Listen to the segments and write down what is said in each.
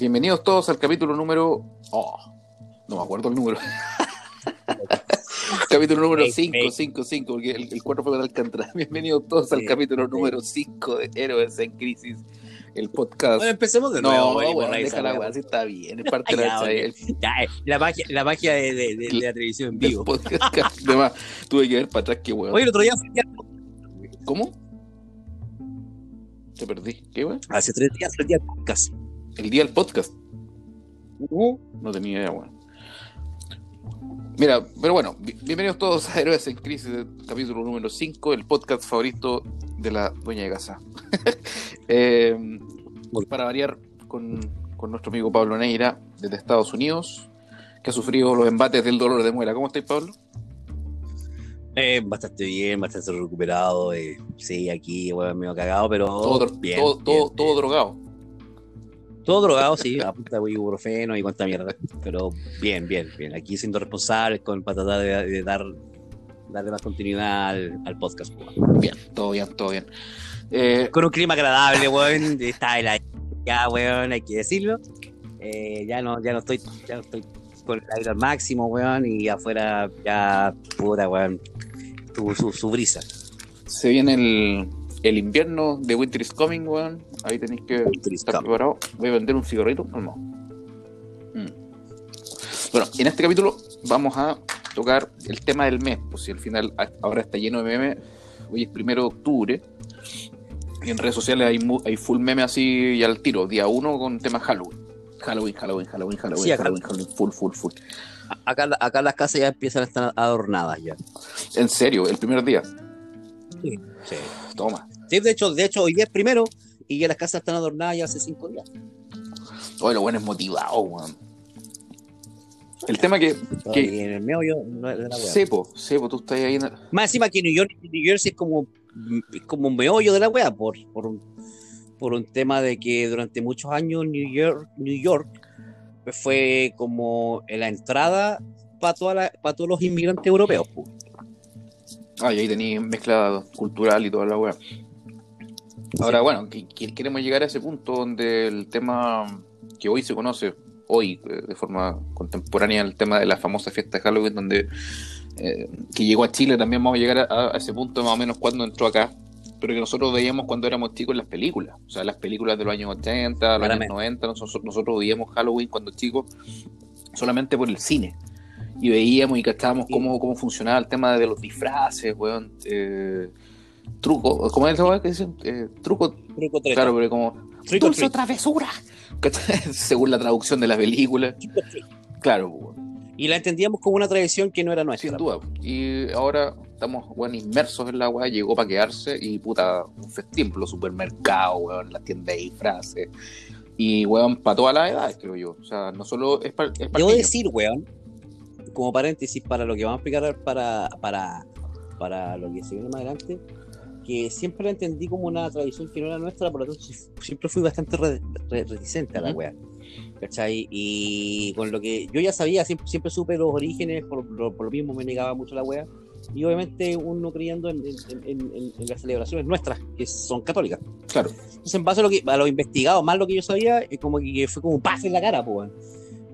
Bienvenidos todos al capítulo número. Oh, no me acuerdo el número. capítulo número 5, 5, 5, porque el, el 4 fue para Alcántara. Bienvenidos todos al capítulo número 5 de Héroes en Crisis, el podcast. Bueno, empecemos de nuevo. no, bueno, ahí deja la weá. weá, sí está bien, es parte de la, Ya, eh, la magia, la magia de, de- de- de la televisión en vivo. podcast. Además, tuve que ver para atrás que weón. Oye, el otro día, fui ¿Cómo? Te perdí. ¿Qué weón? hace tres días, día del podcast. El día del podcast. No tenía idea, weón. Mira, pero bueno, bi- bienvenidos todos a Héroes en Crisis, capítulo número 5, el podcast favorito de la dueña de casa. Eh, para variar con, con nuestro amigo Pablo Neira, desde Estados Unidos, que ha sufrido los embates del dolor de muela. ¿Cómo estáis, Pablo? Eh, bastante bien, bastante recuperado. eh, sí, aquí, weón, medio cagado, pero. todo, bien, todo, bien, todo, bien. todo drogado. Todo drogado, sí, a punta de ibuprofeno y cuánta mierda. Pero bien, bien, bien. Aquí siendo responsable con, para tratar de, de dar darle más continuidad al, al podcast. weón. Bien, todo bien, todo bien. Eh, Con un clima agradable, weón. Está el aire, ya, weón, hay que decirlo. Eh, ya no, ya no estoy, ya no estoy con el aire al máximo, weón, y afuera ya, puta, weón, tu, su, su brisa. se viene el, el invierno de Winter is Coming, weón. Ahí tenéis que estar preparado. Voy a vender un cigarrito. No, Mm. Bueno, en este capítulo vamos a tocar el tema del mes. Pues si al final ahora está lleno de memes. Hoy es primero de octubre. Y en redes sociales hay, mu- hay full meme así y al tiro. Día uno con tema Halloween. Halloween, Halloween, Halloween, Halloween, Sí, Halloween, Halloween, full, full, full. Acá, acá las casas ya empiezan a estar adornadas ya. En serio, el primer día. Sí. Toma. Sí, de hecho, de hecho, hoy día es primero y ya las casas están adornadas ya hace cinco días. Oye, lo bueno es motivado, weón. El tema que, Y en el medio no es de la weá. Sepo, Sepo, tú estás ahí en el- Más encima que New York, New Jersey es como, es como un meollo de la wea, por, por, un, por un tema de que durante muchos años New York, New York fue como la entrada para para todos los inmigrantes europeos. Ah, y ahí tenéis mezcla cultural y toda la weá. Ahora, bueno, que- que- queremos llegar a ese punto donde el tema que hoy se conoce, hoy eh, de forma contemporánea, el tema de la famosa fiesta de Halloween, donde eh, que llegó a Chile, también vamos a llegar a, a ese punto más o menos cuando entró acá, pero que nosotros veíamos cuando éramos chicos en las películas, o sea, las películas de los años 80, los años Claramente. 90, nosotros, nosotros veíamos Halloween cuando chicos solamente por el cine. Y veíamos y cachábamos Sí. cómo, cómo funcionaba el tema de los disfraces, weón. Eh, truco, ¿cómo es esa que dicen? Eh, truco, Truco treta. claro, pero como Trick or dulce o travesura. Según la traducción de la película. Claro, weón, Y la entendíamos como una tradición que no era nuestra. sin duda. Y ahora estamos weón, inmersos en la weá, llegó para quedarse y puta, un festín, los supermercados, weón, las tiendas de disfraces. Y weón, para todas las edades, creo yo. O sea, no solo es para es Debo decir, weón, como paréntesis para lo que vamos a explicar para, para, para lo que se viene más adelante, que siempre la entendí como una tradición que no era nuestra, por lo tanto siempre fui bastante re- re- reticente a la wea. ¿Cachai? Y con lo que yo ya sabía, siempre, siempre supe los orígenes, por, lo- por lo mismo me negaba mucho la wea. Y obviamente uno creyendo en, en- en- en- las celebraciones nuestras, que son católicas. Claro. Entonces, en base a lo, que, a lo investigado, más lo que yo sabía, es como que fue como un pase en la cara, pues.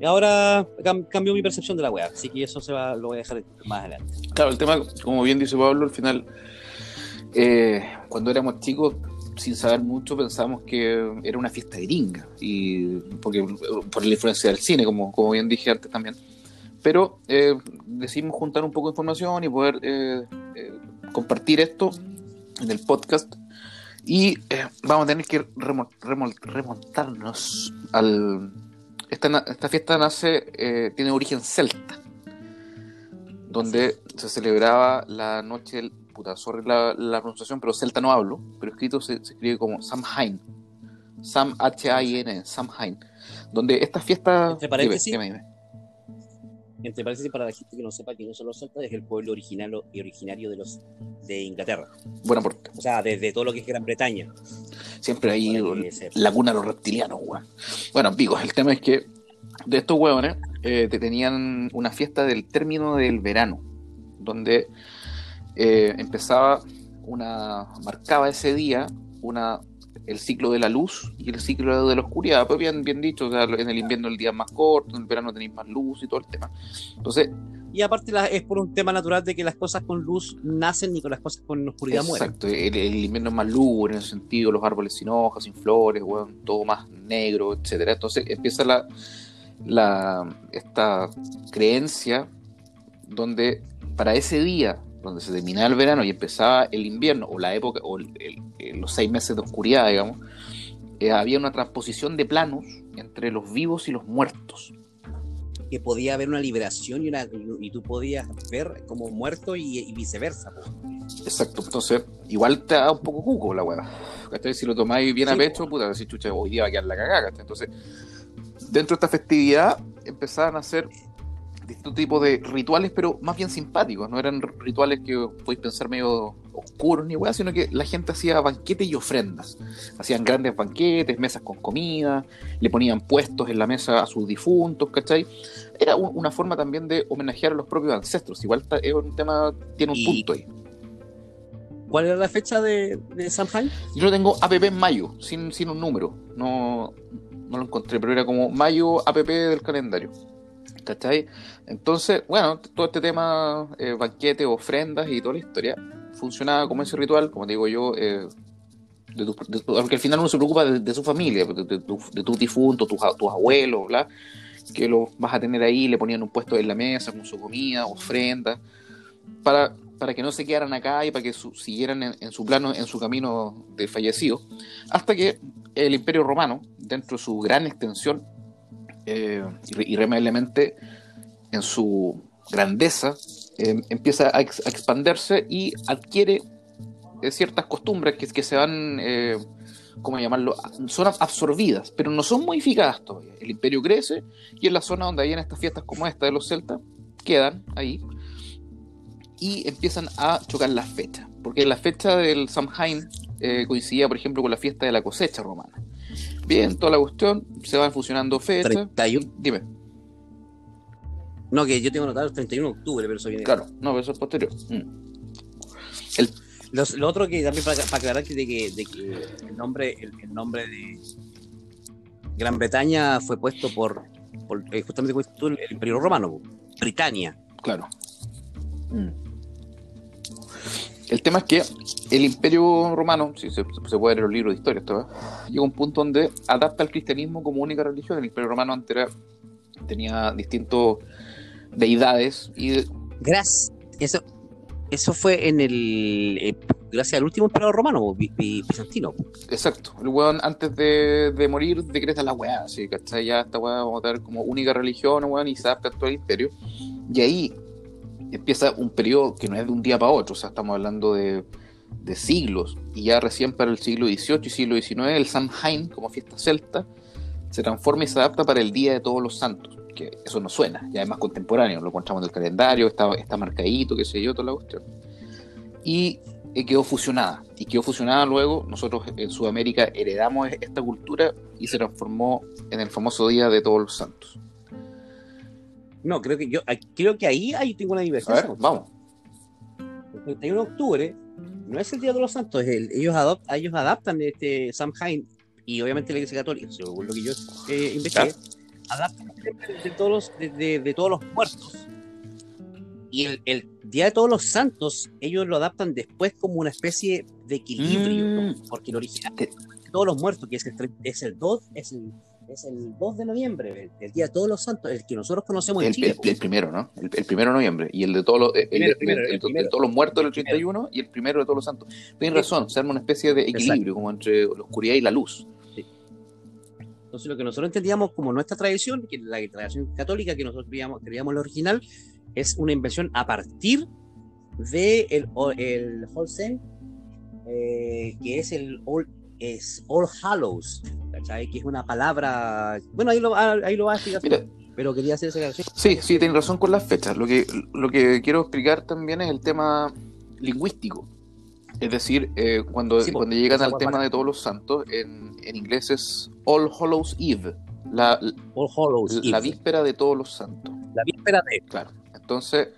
Y ahora cam- cambió mi percepción de la wea, así que eso se va, lo voy a dejar más adelante. Claro, el tema, como bien dice Pablo, al final, eh, cuando éramos chicos, sin saber mucho, pensábamos que era una fiesta gringa, y porque por la influencia del cine, como, como bien dije antes también. Pero eh, decidimos juntar un poco de información y poder eh, eh, compartir esto en el podcast. Y eh, vamos a tener que remo- remo- remontarnos al... Esta, esta fiesta nace, eh, tiene origen celta donde se celebraba la noche del. Puta, sorry la, la pronunciación, pero celta no hablo, pero escrito se, se escribe como Samhain. Sam H-A-I-N, Samhain. Donde esta fiesta. Entre paréntesis. Dime, dime, dime. Entre paréntesis, para la gente que no sepa que no son los celtas, es el pueblo original y originario de los de Inglaterra. Buen aporte. O sea, desde todo lo que es Gran Bretaña. Siempre ahí Para que sepa. la cuna de los reptilianos, weón. Bueno, amigos, el tema es que de estos huevones eh, te tenían una fiesta del término del verano, donde eh, empezaba una. marcaba ese día una el ciclo de la luz y el ciclo de la oscuridad. Pues bien, bien dicho, o sea, en el invierno el día es más corto, en el verano tenéis más luz y todo el tema. Entonces. Y aparte es por un tema natural de que las cosas con luz nacen y con las cosas con oscuridad mueren. Exacto, el, invierno es más luz en el sentido, los árboles sin hojas, sin flores, bueno, todo más negro, etcétera. Entonces empieza la, la esta creencia donde para ese día donde se terminaba el verano y empezaba el invierno, o la época, o los seis meses de oscuridad, digamos, eh, había una transposición de planos entre los vivos y los muertos. Que podía haber una liberación y, una, y tú podías ver como muerto y, viceversa. Exacto, entonces igual te da un poco cuco la hueá. Si lo tomáis bien a pecho, puta, decir, chucha, hoy día va a quedar la cagada. Entonces, dentro de esta festividad empezaban a hacer distintos tipos de rituales, pero más bien simpáticos. No eran rituales que podéis pensar medio oscuros ni weá, sino que la gente hacía banquetes y ofrendas. Hacían grandes banquetes, mesas con comida, le ponían puestos en la mesa a sus difuntos, ¿cachai? Era una forma también de homenajear a los propios ancestros. Igual es un tema, tiene un punto ahí. ¿Cuál era la fecha de, de Samhain? Yo tengo APP en mayo, sin, sin un número. No, no lo encontré, pero era como mayo APP del calendario. ¿Cachai? Entonces, bueno, todo este tema, eh, banquetes, ofrendas y toda la historia, funcionaba como ese ritual, como digo yo, eh, porque al final uno se preocupa de, su familia, de, tu, difunto, tus, abuelos, ¿verdad? que lo vas a tener ahí, le ponían un puesto en la mesa con su comida, ofrenda, para, para que no se quedaran acá y para que siguieran en, su plano, en su camino de fallecido, hasta que el Imperio Romano, dentro de su gran extensión, eh, irremediablemente en su grandeza, em, empieza a, expandirse y adquiere eh, ciertas costumbres que, se van, eh, ¿cómo llamarlo? Son absorbidas, pero no son modificadas todavía. El imperio crece y en la zona donde hayan estas fiestas como esta de los celtas, quedan ahí y empiezan a chocar las fechas. Porque la fecha del Samhain eh, coincidía, por ejemplo, con la fiesta de la cosecha romana. Bien, toda la cuestión, se van fusionando fechas. Dime. No, que yo tengo notado el 31 de octubre, pero eso viene. Claro, no, pero eso es posterior. Mm. lo otro que también para, aclarar que, de que, de que el nombre el, nombre de Gran Bretaña fue puesto por, por eh, justamente el Imperio Romano, Britania. Claro. Mm. El tema es que el Imperio Romano, si se, puede ver en los libros de historia, llega a un punto donde adapta al cristianismo como única religión. El Imperio Romano antes tenía distintos deidades y... Gracias. Eso, eso fue en el... Eh, gracias al último emperador romano, bizantino. Exacto. El weón antes de, morir decreta la weá, así, ¿cachai? Ya esta weá vamos a tener como única religión, weón, y se adapta a todo el imperio. Y ahí empieza un periodo que no es de un día para otro, o sea, estamos hablando de, de siglos, y ya recién para el siglo XVIII y siglo XIX, el Samhain, como fiesta celta, se transforma y se adapta para el Día de Todos los Santos, que eso no suena, ya es más contemporáneo, lo encontramos en el calendario, está, está marcadito, qué sé yo, toda la cuestión. Y eh, quedó fusionada, y quedó fusionada luego, nosotros en Sudamérica heredamos esta cultura y se transformó en el famoso Día de Todos los Santos. No, creo que yo creo que ahí, ahí tengo una divergencia. vamos. El 31 de octubre no es el Día de los Santos, ellos, ellos adaptan este Samhain y obviamente la Iglesia Católica, según lo que yo eh, investigué, adaptan de todos los, de, todos los muertos. Y el, Día de Todos los Santos, ellos lo adaptan después como una especie de equilibrio, mm. porque el original de todos los muertos, que es el, es el 2, es el es el 2 de noviembre, el, Día de Todos los Santos, el que nosotros conocemos el, en Chile. El, primero, ¿no? El, primero de noviembre. Y el de todos los, todos los muertos del 81 y el primero de todos los santos. Tienes razón, se arma una especie de equilibrio como entre la oscuridad y la luz. Entonces, lo que nosotros entendíamos como nuestra tradición, que la tradición católica que nosotros creíamos, creíamos la original, es una invención a partir de el, el eh, que es el All, es All Hallows, que es una palabra. Bueno, ahí lo, ahí lo va a explicar. pero quería hacer esa grabación. Sí, sí, tienes razón con las fechas. Lo que, lo que quiero explicar también es el tema lingüístico. Es decir, eh, cuando, cuando llegan al tema de todos los santos, en, en, inglés es All Hallows Eve. La, All Hallows la víspera de todos los santos. La víspera de. Claro. Entonces,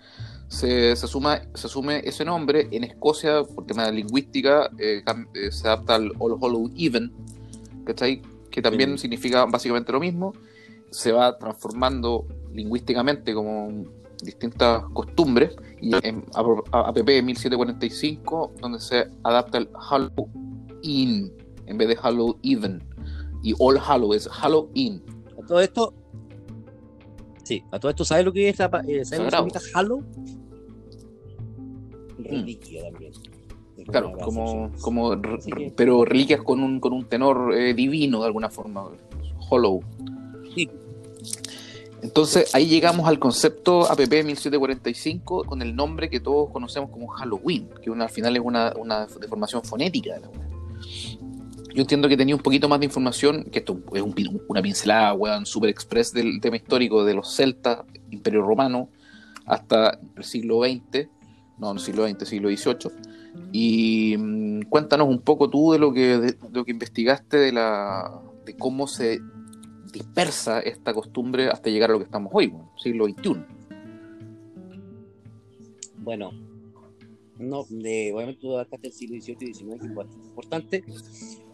se, se, suma, se asume ese nombre. En Escocia, por tema de lingüística, eh, eh, se adapta al All Hollow Even, que también significa básicamente lo mismo. Se va transformando lingüísticamente como distintas costumbres. Y en APP 1745, donde se adapta el Halloween en vez de Halloween. Y All Hallow es Halloween. A todo esto, Sí, a todo esto, ¿sabes lo que es la eh, ¿sabes lo que significa Halo? reliquia también. Claro, como, como pero reliquias con un, con un tenor eh, divino de alguna forma. Hollow. Sí. Entonces ahí llegamos al concepto APP 1745 con el nombre que todos conocemos como Halloween, que al final es una, una deformación fonética de la Yo entiendo que tenía un poquito más de información, que esto es una pincelada, weón, super express del tema histórico de los celtas, Imperio Romano, hasta el siglo XX, no, el siglo XX, siglo XVIII. Y mm, cuéntanos un poco tú de lo que, lo que investigaste de, la, de cómo se dispersa esta costumbre hasta llegar a lo que estamos hoy, siglo XXI. Bueno, no, de, obviamente tú hasta el siglo XVIII y XIX, que es importante,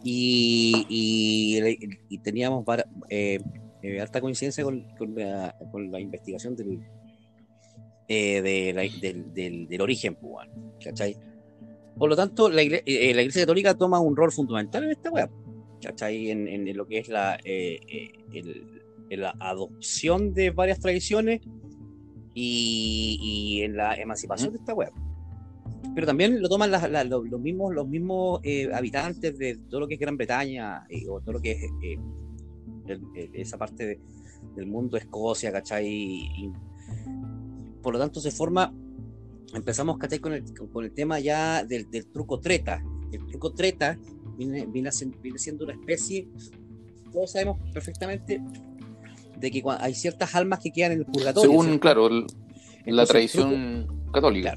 y, y, teníamos eh, eh, alta coincidencia con, con, la, con la investigación del, eh, del, del, origen cubano, ¿cachai? Por lo tanto, la, iglesia, eh, la iglesia católica toma un rol fundamental en esta web, ¿cachai? En, en, lo que es la, eh, la adopción de varias tradiciones y, y en la emancipación de esta web. Pero también lo toman los mismos, los mismos habitantes de todo lo que es Gran Bretaña o todo lo que es esa parte del mundo, Escocia, ¿cachai? Y, por lo tanto se forma, empezamos con el, con el tema ya del, truco treta. El truco treta viene, viene, siendo una especie, todos sabemos perfectamente de que hay ciertas almas que quedan en el purgatorio. Según, claro, la tradición católica.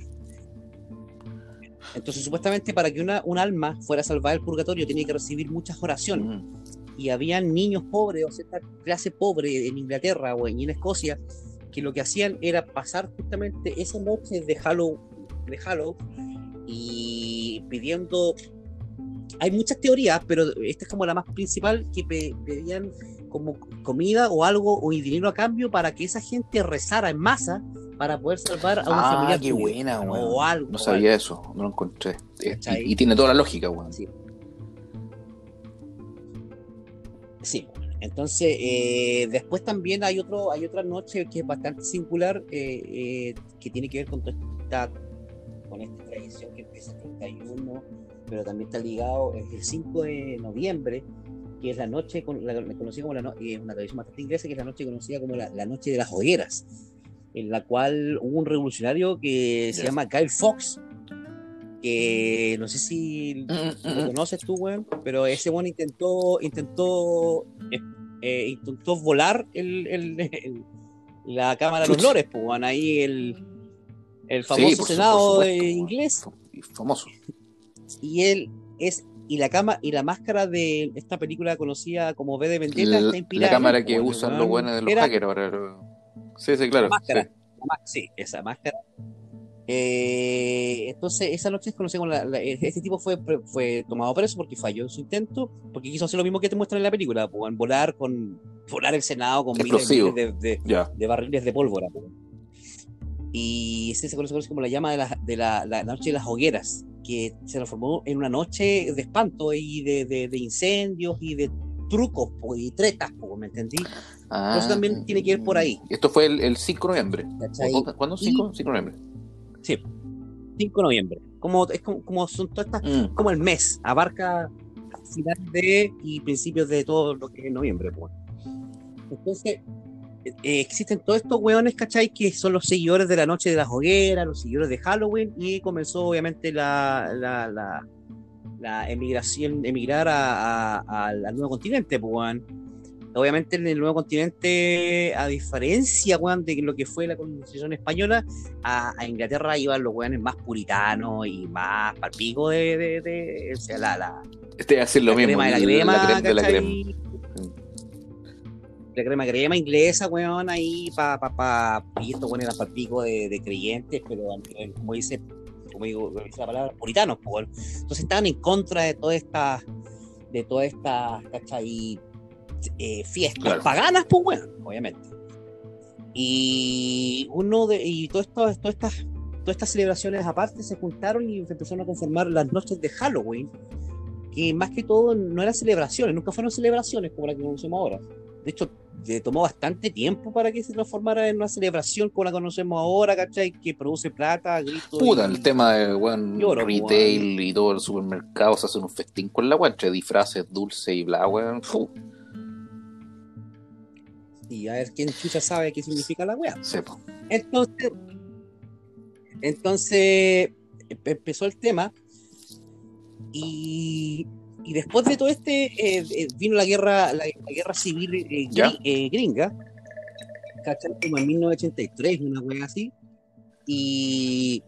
Entonces, supuestamente, para que una, un alma fuera salvada del purgatorio, tenía que recibir muchas oraciones. Y habían niños pobres, o cierta clase pobre en Inglaterra o en Escocia, que lo que hacían era pasar justamente esa noche de Halloween, de Halloween y pidiendo hay muchas teorías, pero esta es como la más principal, que pedían como comida o algo o dinero a cambio para que esa gente rezara en masa para poder salvar a una ah, familia. qué buena, O algo. No sabía eso, no lo encontré. Y, tiene toda la lógica, weón. Sí. sí. Entonces, eh, después también hay otro, hay otra noche que es bastante singular, eh, eh, que tiene que ver con esta, con esta tradición que empieza el 31, pero también está ligado, el 5 de noviembre, que es la noche, la, conocida como la noche, es una tradición bastante inglesa, que es la noche conocida como la, noche de las hogueras, en la cual hubo un revolucionario que se llama Kyle Fox, que no sé si mm, mm, lo mm. conoces tú, weón, pero ese weón intentó, intentó, eh, intentó volar el, el, la Cámara de los Lores, pues, ahí el, el famoso Senado inglés. Famoso. Y él es, y la cama, y la máscara de esta película conocida como V de Vendetta está inspirada. La cámara que usan los buenos de los hackers Sí, sí, claro. máscara, sí, esa máscara eh, entonces, esa noche conocemos la, este tipo fue, fue tomado preso porque falló en su intento, porque quiso hacer lo mismo que te muestran en la película, pues, volar con volar el Senado con miles, de, de, barriles de pólvora. Y ese se conoce como la llama de la, de la, noche de las hogueras, que se transformó en una noche de espanto y de, incendios y de trucos y tretas, ¿me entendí? Ah, Entonces también tiene que ir por ahí. Esto fue el, 5 de noviembre. ¿Cuándo? 5 de noviembre. Sí, 5 de noviembre. Como, es como, son todas estas, mm. como el mes, abarca final de y principios de todo lo que es noviembre. Pues. Entonces, eh, existen todos estos weones, ¿cachai? Que son los seguidores de la noche de las hogueras, los seguidores de Halloween, y comenzó obviamente la, la, la, emigración, emigrar al nuevo continente, pues, Obviamente en el nuevo continente, a diferencia de lo que fue la colonización española, a, Inglaterra iban los weones más puritanos y más palpico de, de, de, o sea, la, la este hacer lo mismo crema de la crema, la crema, de la crema. La crema crema inglesa, weón, ahí para pa, pa, y esto bueno era para pico de, de, creyentes, pero como dice, como digo, la palabra, puritanos, pues, entonces estaban en contra de todas estas, de todas estas, ¿cachai? Eh, fiestas paganas, pues bueno, obviamente. Y uno de, y todo esto, todas estas, todas estas celebraciones aparte se juntaron y empezaron a conformar las noches de Halloween, que más que todo no eran celebraciones, nunca fueron celebraciones como la que conocemos ahora. De hecho, le tomó bastante tiempo para que se transformara en una celebración como la conocemos ahora, ¿cachai? Que produce plata, gritos. Puta, el tema de weón, retail y todo el supermercado se hace un festín con la weón, entre disfraces, dulce y bla, weón. Y a ver quién chucha sabe qué significa la weá. Entonces, entonces empezó el tema y y después de todo este, eh, eh, vino la guerra, la, guerra civil eh, gringa, ¿cachai? Como en 1983, una wea así. Y,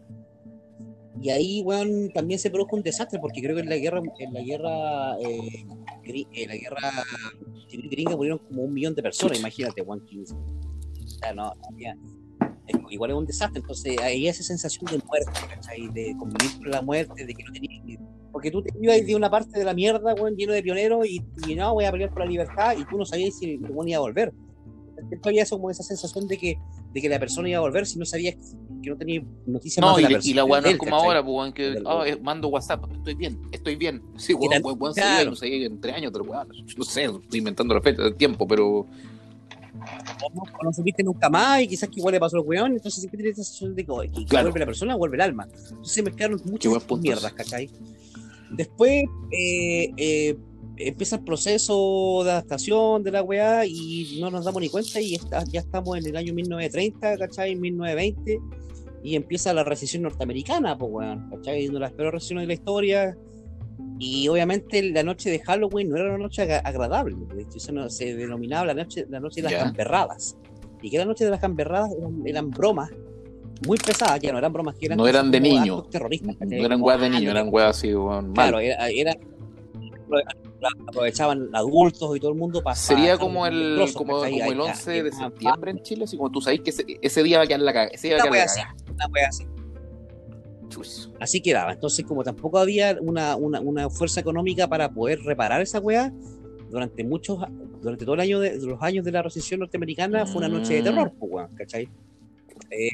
y ahí, weón, también se produjo un desastre, porque creo que en la guerra, en la guerra, en la guerra civil gringa murieron como un millón de personas, imagínate, weón. O sea, no, igual es un desastre, entonces hay esa sensación de muerte, ¿cachai? De convivir con la muerte, de que no tenías porque tú te ibas de una parte de la mierda, weón, lleno de pioneros, y, no, voy a pelear por la libertad, y tú no sabías si el weón iba a volver. Esto había como esa sensación de que, de que la persona iba a volver si no sabías que no tenía noticias no, más de y, la persona. Y la weón no es como ahora, pues, que oh, mando WhatsApp, estoy bien, estoy bien. Sí, weón, weón, weón, claro. no en tres años, pero weón, no sé, estoy inventando la fecha del tiempo, pero o no supiste nunca más y quizás que igual le pasó al weón, entonces siempre tienes esa sensación de que, que claro. vuelve la persona, vuelve el alma. Entonces se mezclaron muchas mierdas, ¿cachai? Después eh, eh, empieza el proceso de adaptación de la weá y no nos damos ni cuenta y ya estamos en el año 1930, ¿cachai? 1920 y empieza la recesión norteamericana, pues weón, ¿cachai? Una de las peores recesiones de la historia y obviamente la noche de Halloween no era una noche agradable, eso se denominaba la noche, la noche de las camperradas y que la noche de las camperradas eran bromas muy pesadas, ya no eran bromas que eran. No eran de niños. Terroristas, no eran weas de niños, eran weas así, weón. Claro, era, era, aprovechaban adultos y todo el mundo para. Sería como el, como, como el 11 de septiembre en Chile, así como tú sabes que ese, ese, día va a quedar la caga. Ese día va a quedar la caga. Una wea así. Así quedaba. Entonces, como tampoco había una, una, una, fuerza económica para poder reparar esa weá, durante muchos, durante todo el año de, los años de la recesión norteamericana, fue una noche de terror, pues, ¿cachai? Eh,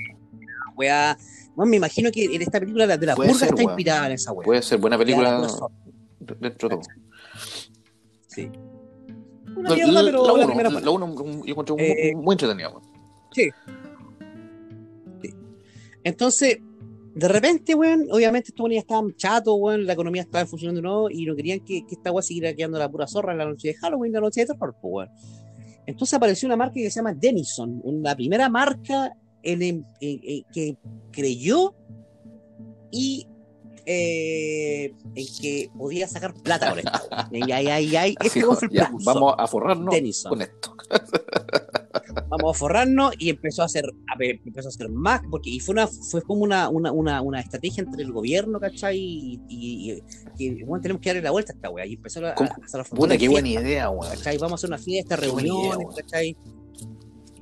weá. Bueno, me imagino que en esta película de la purga está inspirada en esa weá. Puede ser buena película dentro de todo. Sí. Una mierda, pero la, la, primera La uno yo encontré eh, muy, muy entretenida. Sí. sí. Entonces, de repente, weón, obviamente estos ya estaban chatos, weón, la economía estaba funcionando nuevo y no querían que, que esta weá siguiera quedando la pura zorra en la noche de Halloween, la noche de terror, pues, weón. Entonces apareció una marca que se llama Denison, una primera marca que creyó y eh, en que podía sacar plata con esto. ya, vamos a forrarnos con esto. vamos a forrarnos y empezó a hacer empezó a hacer más porque y fue una fue como una, una, una, una estrategia entre el gobierno ¿cachai? y, y, y, bueno, tenemos que darle la vuelta a esta weá y empezó a, a hacer Puta, qué buena idea, weá. Vamos a hacer una fiesta, reuniones, ¿cachai?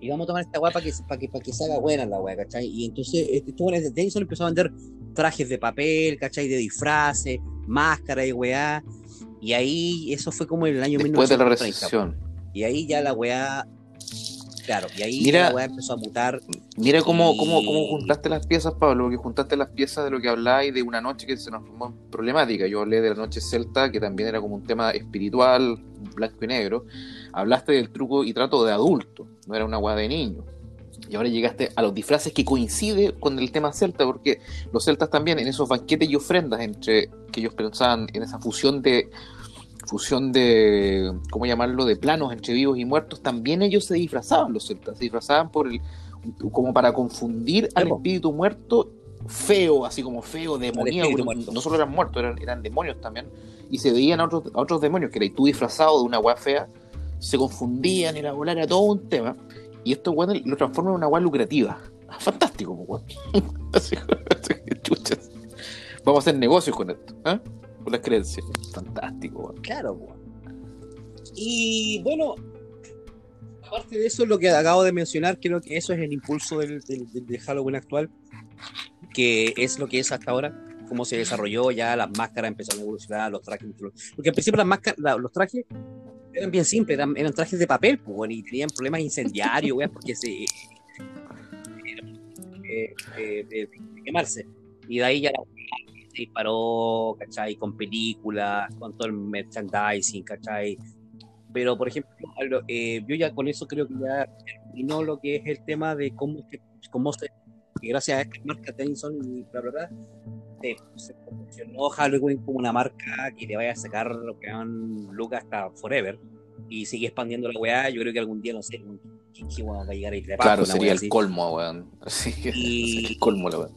Y vamos a tomar esta weá para que, para que, para que se haga buena la weá, ¿cachai? Y entonces, estuvo en Denison empezó a vender trajes de papel, ¿cachai? De disfraces, máscara y weá. Y ahí, eso fue como en el año Después de la recesión. Y ahí ya la weá. Claro, y ahí la weá empezó a mutar. Mira cómo, cómo, cómo juntaste las piezas, Pablo, que juntaste las piezas de lo que habláis de una noche que se nos formó problemática. Yo hablé de la noche celta, que también era como un tema espiritual, blanco y negro. Hablaste del truco y trato de adulto, no era una weá de niño. Y ahora llegaste a los disfraces que coincide con el tema celta, porque los celtas también en esos banquetes y ofrendas entre que ellos pensaban en esa fusión de fusión de ¿cómo llamarlo? de planos entre vivos y muertos, también ellos se disfrazaban los celtas, se disfrazaban por el como para confundir al espíritu muerto feo, así como feo, demoníaco, no, solo eran muertos, eran, eran demonios también, y se veían a otros, a otros demonios, que eras tú disfrazado de una weá fea, se confundían y la bola era todo un tema. Y esto, bueno, lo transforma en una agua lucrativa. Fantástico, weón. Vamos a hacer negocios con esto, ¿eh? Con las creencias. Fantástico, weón. Claro, weón. Y bueno, aparte de eso, lo que acabo de mencionar, creo que eso es el impulso del, del, Halloween actual, que es lo que es hasta ahora, cómo se desarrolló, ya las máscaras empezaron a evolucionar, los trajes, porque al principio las máscaras, los trajes eran bien simples, eran, trajes de papel, pues, y tenían problemas incendiarios, porque se eh, eh, de, quemarse. Y de ahí ya se disparó, ¿cachai? Con películas, con todo el merchandising, ¿cachai? Pero, por ejemplo, eh, yo ya con eso creo que ya terminó lo que es el tema de cómo, se, cómo se, gracias a esta marca Tennyson y bla, bla, bla, se, proporcionó Halloween como una marca que le vaya a sacar lo que van Lucas hasta forever y sigue expandiendo la weá. Yo creo que algún día, no sé, ¿qué, va a llegar a Claro, sería el colmo, weón. Así que y... el colmo, la weá.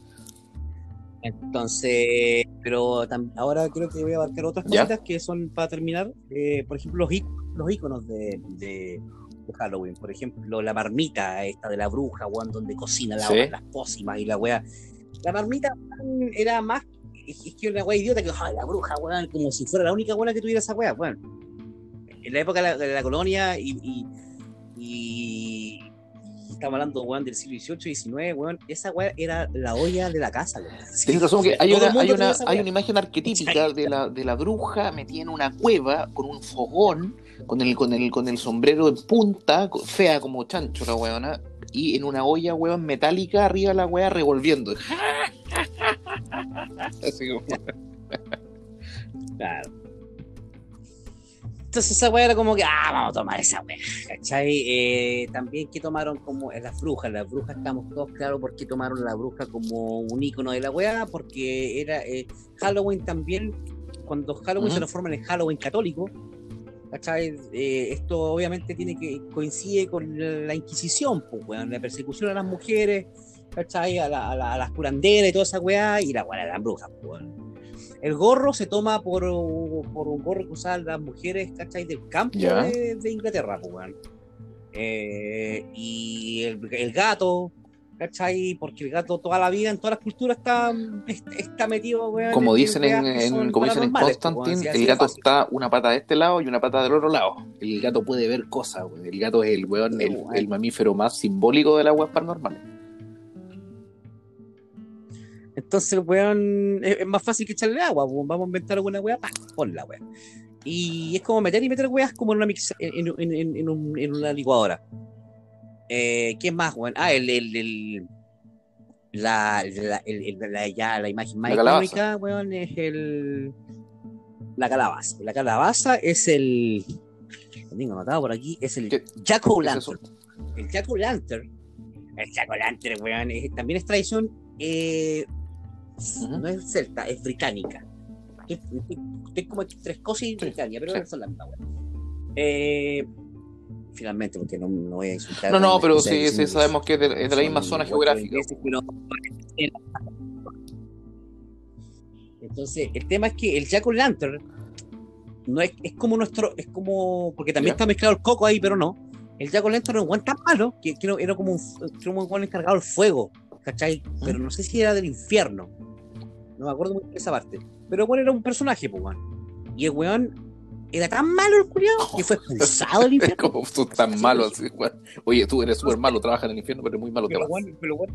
Entonces, pero ahora creo que voy a abarcar otras cositas que son para terminar. Eh, por ejemplo, los, los iconos de, de, Halloween. Por ejemplo, la marmita esta de la bruja, weón, donde cocina las pócimas y la weá. La marmita era más. Es que una weá idiota que, la bruja, weón, como si fuera la única buena que tuviera esa weá, weón. En la época de la, colonia y, y, estamos hablando, weón, del siglo XVIII y XIX, weón, esa weá era la olla de la casa, weón. Razón, que hay una, hay, una, hay una imagen arquetípica de la, de la bruja metida en una cueva con un fogón con el, con el, con el sombrero en punta, fea como chancho la weona, y en una olla, weón, metálica arriba la wea revolviendo. Así como. claro. Entonces esa weá era como que, ah, vamos a tomar esa weá, ¿cachai? Eh, también que tomaron como las brujas, las brujas estamos todos claros por qué tomaron la bruja como un icono de la weá, porque era eh, Halloween también, cuando Halloween se transforma en Halloween católico, ¿cachai? Eh, esto obviamente tiene que coincide con la Inquisición, pues, weón, la persecución a las mujeres, ¿cachai? A, la, a, las curanderas y toda esa weá, y la weá de las brujas, pues, El gorro se toma por, por un gorro que usaban las mujeres, ¿cachai? Del campo de, Inglaterra, pues, weón. Eh, y el, el gato, ¿cachai? Porque el gato toda la vida, en todas las culturas, está, está metido, weón. Como dicen en, como dicen en Constantine, el gato está una pata de este lado y una pata del otro lado. El gato puede ver cosas. El gato es el weón, el, mamífero más simbólico de la web paranormal. Entonces, weón, es, más fácil que echarle agua, weón. Vamos a inventar alguna weá, ponla, weón. Y es como meter y meter weas como en una, mix, en, en una licuadora. Eh, ¿Quién más, weón? Ah, el, el, el la, la, ya, la imagen más icónica, weón, es el la calabaza. La calabaza es el lo tengo anotado por aquí, es el Jack O'Lantern. El Jack O'Lantern. El Jack O'Lantern, weón, también es tradición eh, no es celta, es británica. Es, como tres cosas y británica, pero son las mismas. Eh, finalmente, porque no, no voy a insultar. No, no, pero sí, sí sabemos que es de, la misma zona geográfica. Entonces, el tema es que el Jack Lantern no es, es como nuestro, es como, porque también está mezclado el coco ahí, pero no. El Jack Lantern era un buen tan malo que, era como un, un buen encargado del fuego, ¿cachai? Pero no sé si era del infierno. No me acuerdo muy bien de esa parte. Pero bueno, era un personaje, pues, Y el weón era tan malo el culiado que fue expulsado del infierno. Como tú tan malo así, Oye, tú eres súper malo, trabajas en el infierno, pero muy malo pero, te vas. pero, bueno,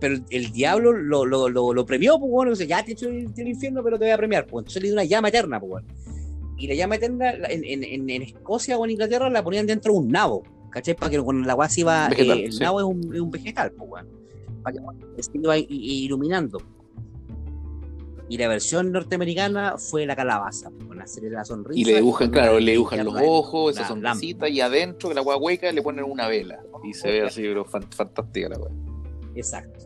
pero, el diablo lo, lo, lo, lo premió, pues bueno, ya te he hecho el, el, infierno, pero te voy a premiar, pues entonces le dio una llama eterna, pues bueno. Y la llama eterna en, en, en, Escocia o en Inglaterra la ponían dentro de un nabo, ¿cachai? Para que cuando la agua se iba, eh, el nabo es un, es un, vegetal, pues bueno, para que se iba iluminando. Y la versión norteamericana fue la calabaza, con la serie de la sonrisa. Y le dibujan, claro, le dibujan los ojos, esa sonrisita, y adentro, que la hueca, le ponen una vela. Y se ve así, pero fantástica la agua. Exacto.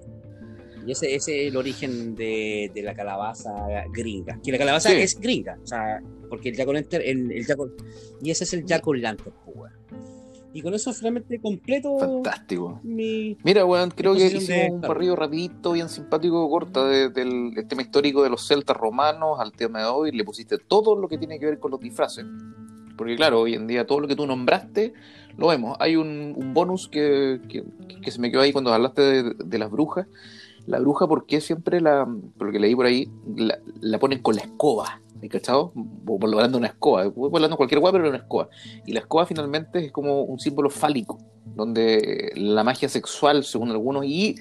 Y ese, ese, es el origen de, de, la calabaza gringa. Que la calabaza es gringa, o sea, porque el Jack el, el y ese es el Jack Lantern, pues, y con eso finalmente completo. Fantástico. Mira, weón, creo que hicimos un barrido rapidito, bien simpático, corta del tema histórico de los celtas romanos al tema de hoy. Le pusiste todo lo que tiene que ver con los disfraces. Porque claro, hoy en día todo lo que tú nombraste lo vemos. Hay un, bonus que, que, se me quedó ahí cuando hablaste de, las brujas. La bruja, ¿por qué siempre la, por lo que leí por ahí, la, la ponen con la escoba? ¿Me cachado? Volando una escoba, volando cualquier weá, pero una escoba. Y la escoba finalmente es como un símbolo fálico, donde la magia sexual, según algunos, y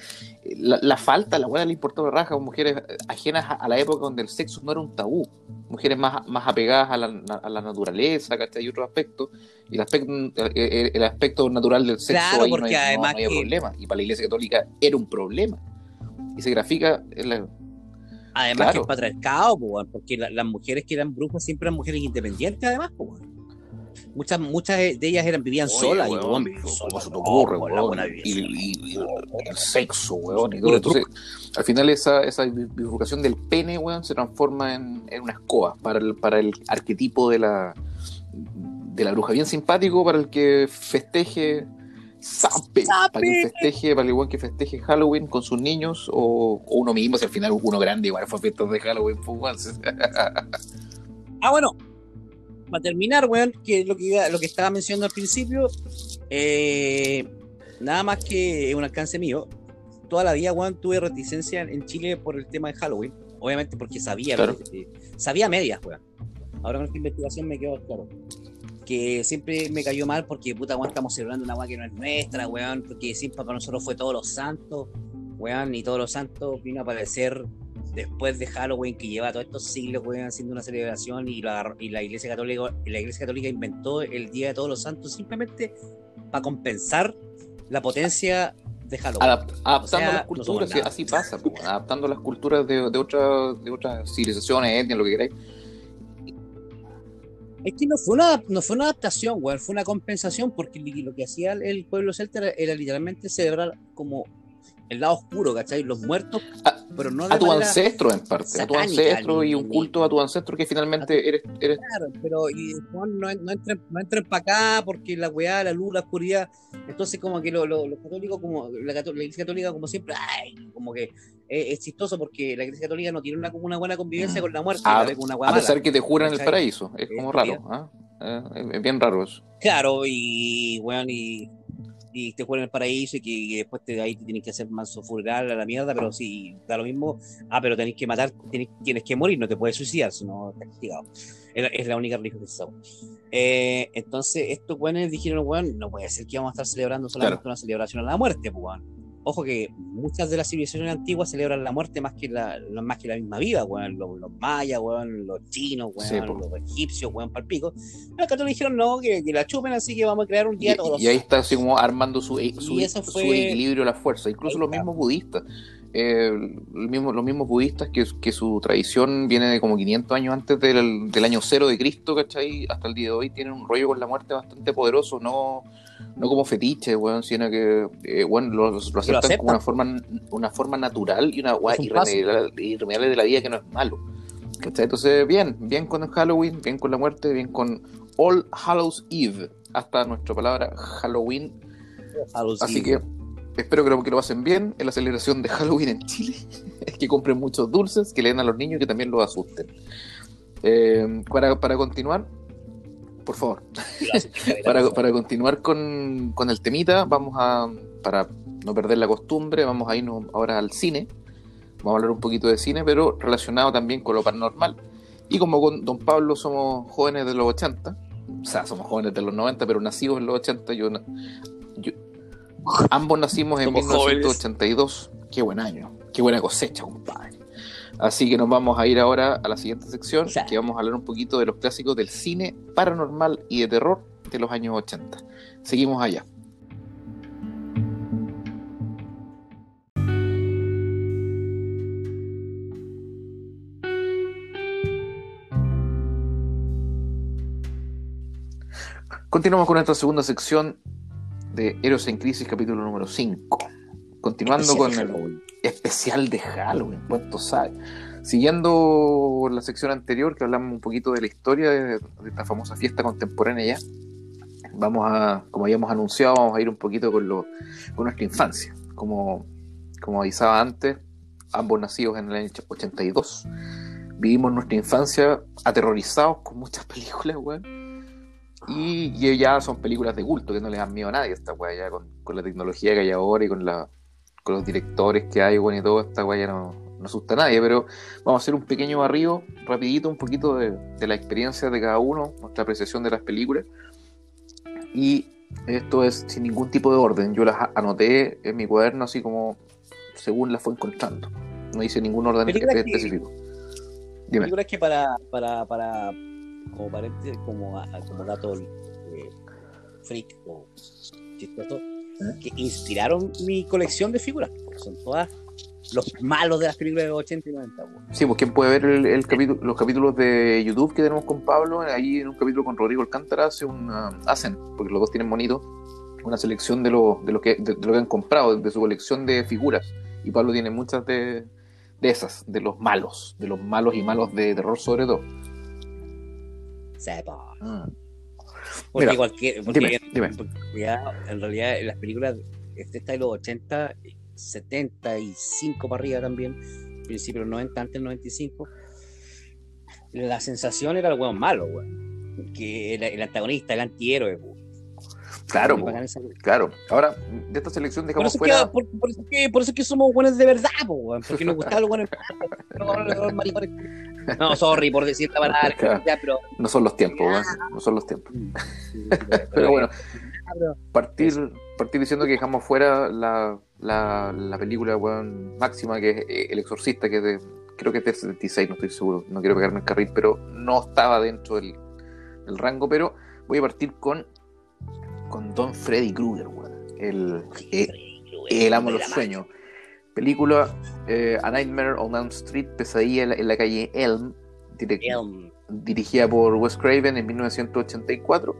la, falta, la weá le importaba raja, mujeres ajenas a, la época donde el sexo no era un tabú, mujeres más, más apegadas a la, a la naturaleza, ¿cachai? Y otros aspectos. Y el aspecto, el, aspecto natural del sexo ahí no, hay, problema. Y para la Iglesia Católica era un problema. Y se grafica en la Además que es patriarcado, porque las mujeres que eran brujas siempre eran mujeres independientes, además, Muchas, muchas de ellas eran, vivían solas. ¿Cómo se te ocurre, Y, el sexo, weón. Y todo. Entonces, al final esa, esa bifurcación del pene, weón, se transforma en, en una escoba para el, para el arquetipo de la, de la bruja. Bien simpático para el que festeje Sape, para que festeje, para igual que festeje Halloween con sus niños o, uno mismo, si al final uno grande igual fue fiestas de Halloween, pues, Ah, bueno, para terminar, weón, que lo que, lo que estaba mencionando al principio, eh, nada más que un alcance mío, toda la vida, weón, tuve reticencia en Chile por el tema de Halloween, obviamente porque sabía, sabía medias, weón. Ahora con esta investigación me quedó claro que siempre me cayó mal porque puta weón estamos celebrando una weá que no es nuestra, weón, porque siempre para nosotros fue todos los santos, weón, y todos los santos vino a aparecer después de Halloween que lleva todos estos siglos, weón, haciendo una celebración y la, y la iglesia católica, la iglesia católica inventó el día de todos los santos simplemente para compensar la potencia de Halloween. adaptando las culturas, así pasa, adaptando las culturas de, de, otras de otras civilizaciones, etnias, lo que queráis es que no fue una, no fue una adaptación, güey, fue una compensación, porque lo que hacía el pueblo celta era, literalmente celebrar como el lado oscuro, ¿cachai? Los muertos, a, pero no a tu ancestro en parte, a tu ancestro y un culto a tu ancestro que finalmente eres, eres... Claro, pero y, no, no, entren, no entren para acá porque la weá, la luz, la oscuridad, entonces como que los católicos, como la, la, iglesia católica como siempre, ay, como que es, chistoso porque la iglesia católica no tiene una, una buena convivencia mm. con la muerte, a, una a pesar que te juran el paraíso, es como raro, ¿ah? eh, es bien raro eso. Claro, y weón, y y te juegan el paraíso y que, después te, ahí te tienes que hacer más funeral a la mierda, pero si da lo mismo, ah, pero tenés que matar, tienes que morir, no te puedes suicidar, sino estás castigado. Es, la única religión que se sabe. Eh, entonces, estos buenos dijeron, bueno, no puede ser que vamos a estar celebrando solamente una celebración a la muerte, pues, Ojo que muchas de las civilizaciones antiguas celebran la muerte más que la, más que la misma vida, weón. Los, mayas, weón, los chinos, weón, los egipcios, weón, palpico. Los católicos dijeron no, que, la chupen, así que vamos a crear un día y, todos. Y ahí está así como armando su, su, su equilibrio, la fuerza. Incluso los mismos budistas. Eh, mismo, los mismos budistas que, que, su tradición viene de como 500 años antes del, del, año cero de Cristo, ¿cachai? Hasta el día de hoy tienen un rollo con la muerte bastante poderoso, no, no como fetiche, weón, sino que eh, lo, aceptan como una forma, una forma natural y una irremediable de la vida que no es malo. Entonces, bien, bien con el Halloween, bien con la muerte, bien con All Hallows Eve, hasta nuestra palabra Halloween. Así que espero que lo, que lo pasen bien en la celebración de Halloween en Chile, que compren muchos dulces, que le den a los niños y que también los asusten. Eh, para, para continuar, por favor. para, continuar con, el temita, vamos a, para no perder la costumbre, vamos a irnos ahora al cine. Vamos a hablar un poquito de cine, pero relacionado también con lo paranormal. Y como con Don Pablo somos jóvenes de los 80, o sea, somos jóvenes de los 90, pero nacidos en los 80, yo, ambos nacimos en 1982. Qué buen año, qué buena cosecha, compadre. Así que nos vamos a ir ahora a la siguiente sección, que vamos a hablar un poquito de los clásicos del cine paranormal y de terror de los años 80. Seguimos allá. Continuamos con nuestra segunda sección de Héroes en Crisis, capítulo número 5. Continuando con el especial de Halloween, cuánto sabe. Siguiendo la sección anterior, que hablamos un poquito de la historia de, esta famosa fiesta contemporánea ya, vamos a, como habíamos anunciado, vamos a ir un poquito con, lo, con nuestra infancia. Como, como avisaba antes, ambos nacidos en el año 82, vivimos nuestra infancia aterrorizados con muchas películas, weón. Y, ya son películas de culto que no le dan miedo a nadie esta weá, ya con, con la tecnología que hay ahora y con la los directores que hay, bueno, y todo, esta weá no, no asusta a nadie, pero vamos a hacer un pequeño barrido, rapidito, un poquito de, de la experiencia de cada uno, nuestra apreciación de las películas. Y esto es sin ningún tipo de orden. Yo las anoté en mi cuaderno así como según las fue encontrando. No hice ningún orden Películas que- específico. Dime. películas que para, para, para como paréntesis, como, como dato eh, freak o chistoso, que inspiraron mi colección de figuras, son todas los malos de las películas de los 80 y 90. weón. Sí, pues quien puede ver el, el capítulo, los capítulos de YouTube que tenemos con Pablo, ahí en un capítulo con Rodrigo Alcántara hace ah, hacen, porque los dos tienen bonito, una selección de lo, de lo que de, de lo que han comprado, de, su colección de figuras. Y Pablo tiene muchas de, de esas, de los malos, de los malos y malos de terror sobre todo. Sepa. Mm. Porque Mira, cualquier. Porque dime, en, dime. porque ya, en realidad, en las películas este está de los 80, 75 para arriba también, principio de los 90, antes del 95, la sensación era el weón malo, weón. Que el, el antagonista, el antihéroe, weón. Claro, esa- claro. Ahora, de esta selección Por dejamos es fuera. que, por, por eso es que, por eso es que somos buenos de verdad, po, porque nos gustaban los buenos. No, sorry por decir la palabra, Claro. ya, pero. No son los tiempos, weón, no son los tiempos. Pero bueno, partir, partir diciendo que dejamos fuera la, la, la película weón, máxima que es eh, El Exorcista, que es de, creo que es del 76, no estoy seguro, no quiero pegarme el carril, pero no estaba dentro del, del rango, pero voy a partir con, con Don Freddy Krueger, weón, el, eh, el amo de los sueños. Película eh, A Nightmare on Elm Street, Pesadilla en la, en la calle Elm, direct- Elm. dirigida por Wes Craven en 1984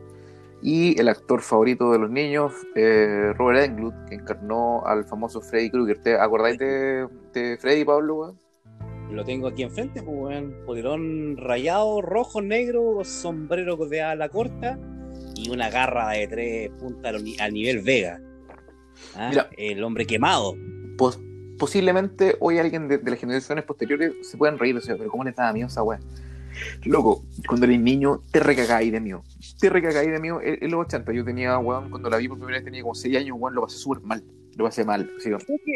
y el actor favorito de los niños, eh, Robert Englund, que encarnó al famoso Freddy Krueger. ¿Te acordáis de, de Freddy, Pablo? Lo tengo aquí enfrente, pues, weón. Polerón rayado, rojo, negro, sombrero de ala corta y una garra de tres puntas al ni- al nivel Vega. Ah, Mira. El hombre quemado. Posiblemente hoy alguien de, las generaciones posteriores se puedan reír, o sea, pero ¿cómo les daba miedo esa weá? Loco, cuando eres niño, te recagáis de mío. Te recagáis de mío en, los 80. Yo tenía, weón, cuando la vi por primera vez tenía como 6 años, weón, lo pasé súper mal. Lo pasé mal. Creo que,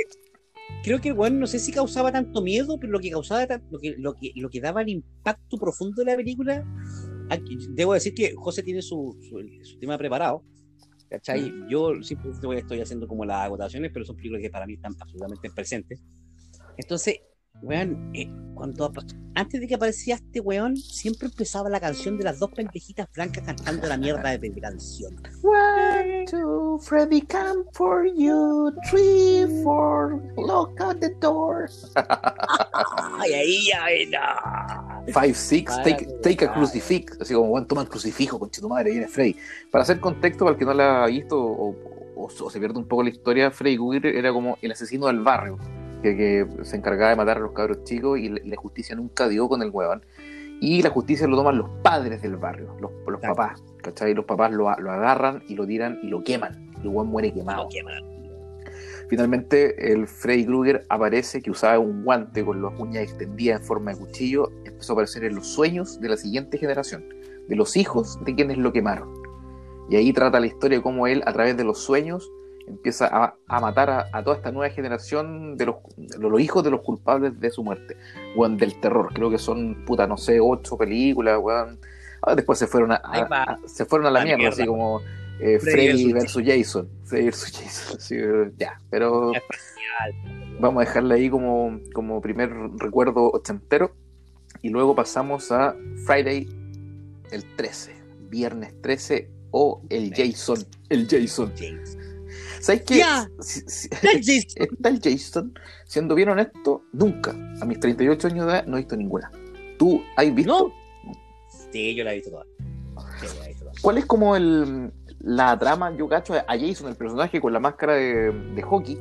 creo que weón no sé si causaba tanto miedo, pero lo que causaba, lo que, lo que, daba el impacto profundo de la película. debo decir que José tiene su tema preparado. ¿Cachai? Yo simplemente voy- estoy haciendo como las agotaciones, pero son películas que para mí están absolutamente presentes. Entonces, weón, eh, cuando antes de que aparecía este weón, siempre empezaba la canción de las dos pendejitas blancas cantando la mierda de, de canción. One, two, Freddy come for you. Three, four, lock out the door. Ay, ahí ya era. Five, six, take, take a crucifix. Así como, bueno, toma el crucifijo, con tu madre, viene Freddy. Para hacer contexto, para el que no la ha visto o, o- o se pierde un poco la historia, Freddy Krueger era como el asesino del barrio, que, que se encargaba de matar a los cabros chicos y, la- y la justicia nunca dio con el huevón. Y la justicia lo toman los padres del barrio, los, los papás, ¿cachai? Los papás lo, lo agarran y lo tiran y lo queman. Y el huevón muere quemado. Finalmente, el Freddy Krueger aparece que usaba un guante con las uñas extendidas en forma de cuchillo. Empezó a aparecer en los sueños de la siguiente generación, de los hijos de quienes lo quemaron. Y ahí trata la historia de cómo él, a través de los sueños, empieza a, a matar a, a toda esta nueva generación de los, los hijos de los culpables de su muerte. Weón, del terror. Creo que son, puta, no sé, ocho películas, weón. Ah, después se fueron a, se fueron a la La mierda, mierda. así como eh, Freddy versus Jason. Freddy versus Jason. sí, ya, pero vamos a dejarla ahí como, como primer recuerdo ochentero. Y luego pasamos a Friday el 13, viernes 13 o el Jason. El Jason. James. ¿Sabes qué? Ya. Si- si- James. está el Jason, siendo bien honesto, nunca, a mis 38 años de edad, no he visto ninguna. ¿Tú has visto? No. Sí, yo la he visto toda. Sí, la he visto toda. ¿Cuál es como el, la trama? Yo cacho a Jason, el personaje con la máscara de, de hockey,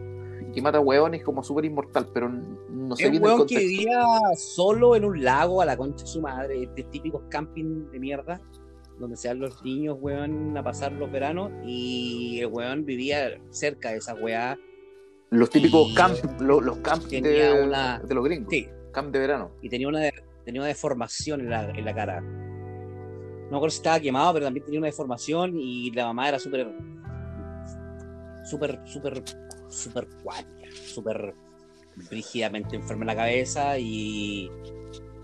que mata hueones como súper inmortal, pero no sé bien el weón que contexto. vivía solo en un lago a la concha de su madre, de típicos camping de mierda, donde se van los niños, weón, a pasar los veranos, y el weón vivía cerca de esa weá. Los típicos camp, lo- los camps de, tenía una- de los gringos. Sí, Camp de verano. y tenía una, tenía una deformación en la, en la cara. No me acuerdo si estaba quemado, pero también tenía una deformación y la mamá era súper. súper, súper, súper cuática, súper rígidamente enfermo en la cabeza y,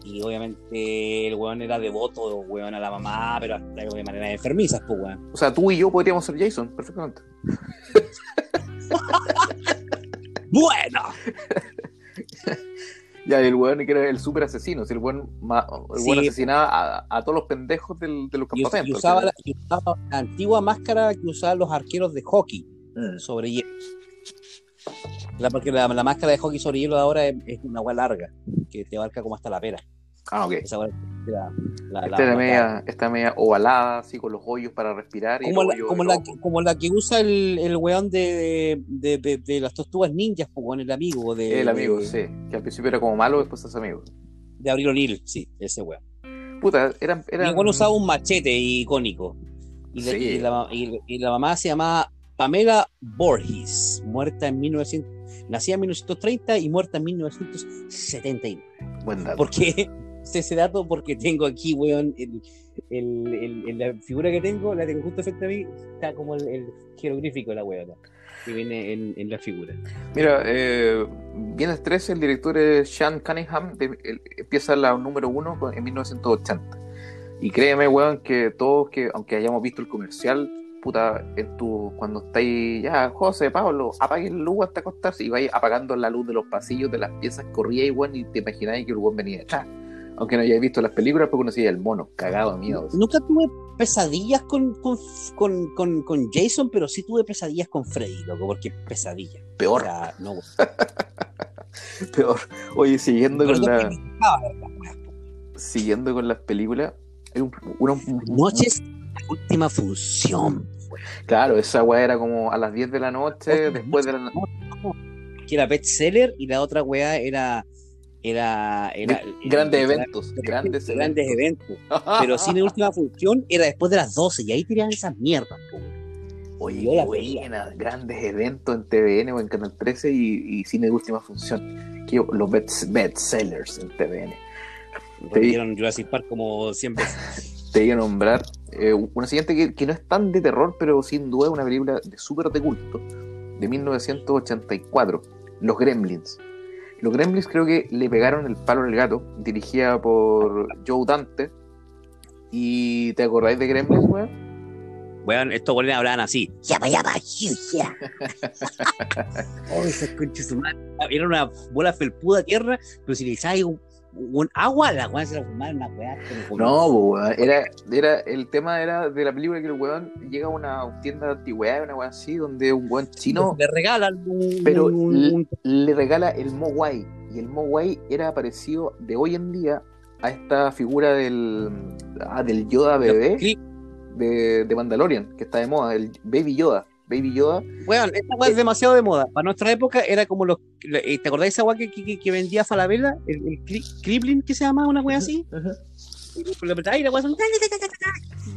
y obviamente el weón era devoto, weón, a la mamá, pero hasta de manera enfermiza, pues, weón. O sea, tú y yo podríamos ser Jason, perfectamente. bueno. Ya, el weón que era el super asesino, si el weón, ma- el weón Sí, asesinaba a, a todos los pendejos del- de los campamentos. y usaba la, y usaba la antigua máscara que usaban los arqueros de hockey Mm. sobre hielo. La, porque la, la máscara de hockey sobre hielo de ahora es, es una agua larga, que te abarca como hasta la pera. Ah, ok. Esa la, la- Esta media, esta media ovalada, así con los hoyos para respirar. y como, hoyo como, la, que- como la que usa el, el weón de, de, de- de las tortugas ninjas, pues, weón, el amigo de, El amigo, sí. Que al principio era como malo, después hace amigo. de Abril O'Neill, sí, ese weón. Puta, eran. Y eran el weón usaba un machete icónico. Y, la- Sí. y la, y- y la mamá se llamaba Pamela Borges, muerta en 1900, nacida en 1930 y muerta en 1979. Buen dato. ¿Por qué sé ese dato? Porque tengo aquí, weón, el, el- el- la figura que tengo, la tengo justo frente a mí, está como el, jeroglífico de la weona, que viene en, en la figura. Mira, eh, Viernes 13, el director es Sean Cunningham, de- empieza la número uno en 1980. Y créeme, weón, que todos, que aunque hayamos visto el comercial, puta, en tu, cuando estáis, ya, José, Pablo, apaguen luz hasta acostarse y vais apagando la luz de los pasillos, de las piezas, corríais, weón, y te imagináis que el weón venía detrás. Aunque no hayáis visto las películas, porque conocía el mono, cagado de miedo. Nunca tuve pesadillas con, con, con, con- Jason, pero sí tuve pesadillas con Freddy, loco, porque pesadilla. O Peor, sea, no, peor. Oye, siguiendo Pero con, la, siguiendo con las películas, hay un, una- un- Noches, la última función. Claro, esa weá era como a las 10 de la noche, después de la... Que era bestseller y la otra wea era. Era. era grandes era- eventos, grandes grandes eventos. eventos. Pero cine última función era después de las 12 y ahí tiraban esas mierdas. Oye, Yo la buena, grandes eventos en TVN o en Canal 13 y, y cine de última función. Que los best, bestsellers en TVN. Repitieron Jurassic Park como siempre. Te voy a nombrar eh, una siguiente que, que no es tan de terror, pero sin duda es una película de súper de culto, de 1984, Los Gremlins. Los Gremlins creo que le pegaron el palo al gato, dirigida por Joe Dante. ¿Y te acordáis de Gremlins, weón? Weón, estos weones hablaban así. Yaba, yaba, ya. Oh, esos conches su madre. Era una bola felpuda tierra, pero si le echabas un, un agua, la weón se la fumaban una weá. No, weón. Era, era, el tema era de la película que el weón llega a una tienda de antigüedad, una weón así, donde un weón chino Le regalan un. Pero un- un- le regala el Mogwai. Y el Mogwai era parecido de hoy en día a esta figura del, ah, del Yoda bebé de, de Mandalorian, que está de moda, el Baby Yoda. Baby Yoda. Weón, esta weá es demasiado de moda. Para nuestra época era como los. eh, ¿Te acordás de esa weá que, que, que vendía Falabella? El, el cli- Criblin que se llamaba una weá así. Lo apretabas y la weá son-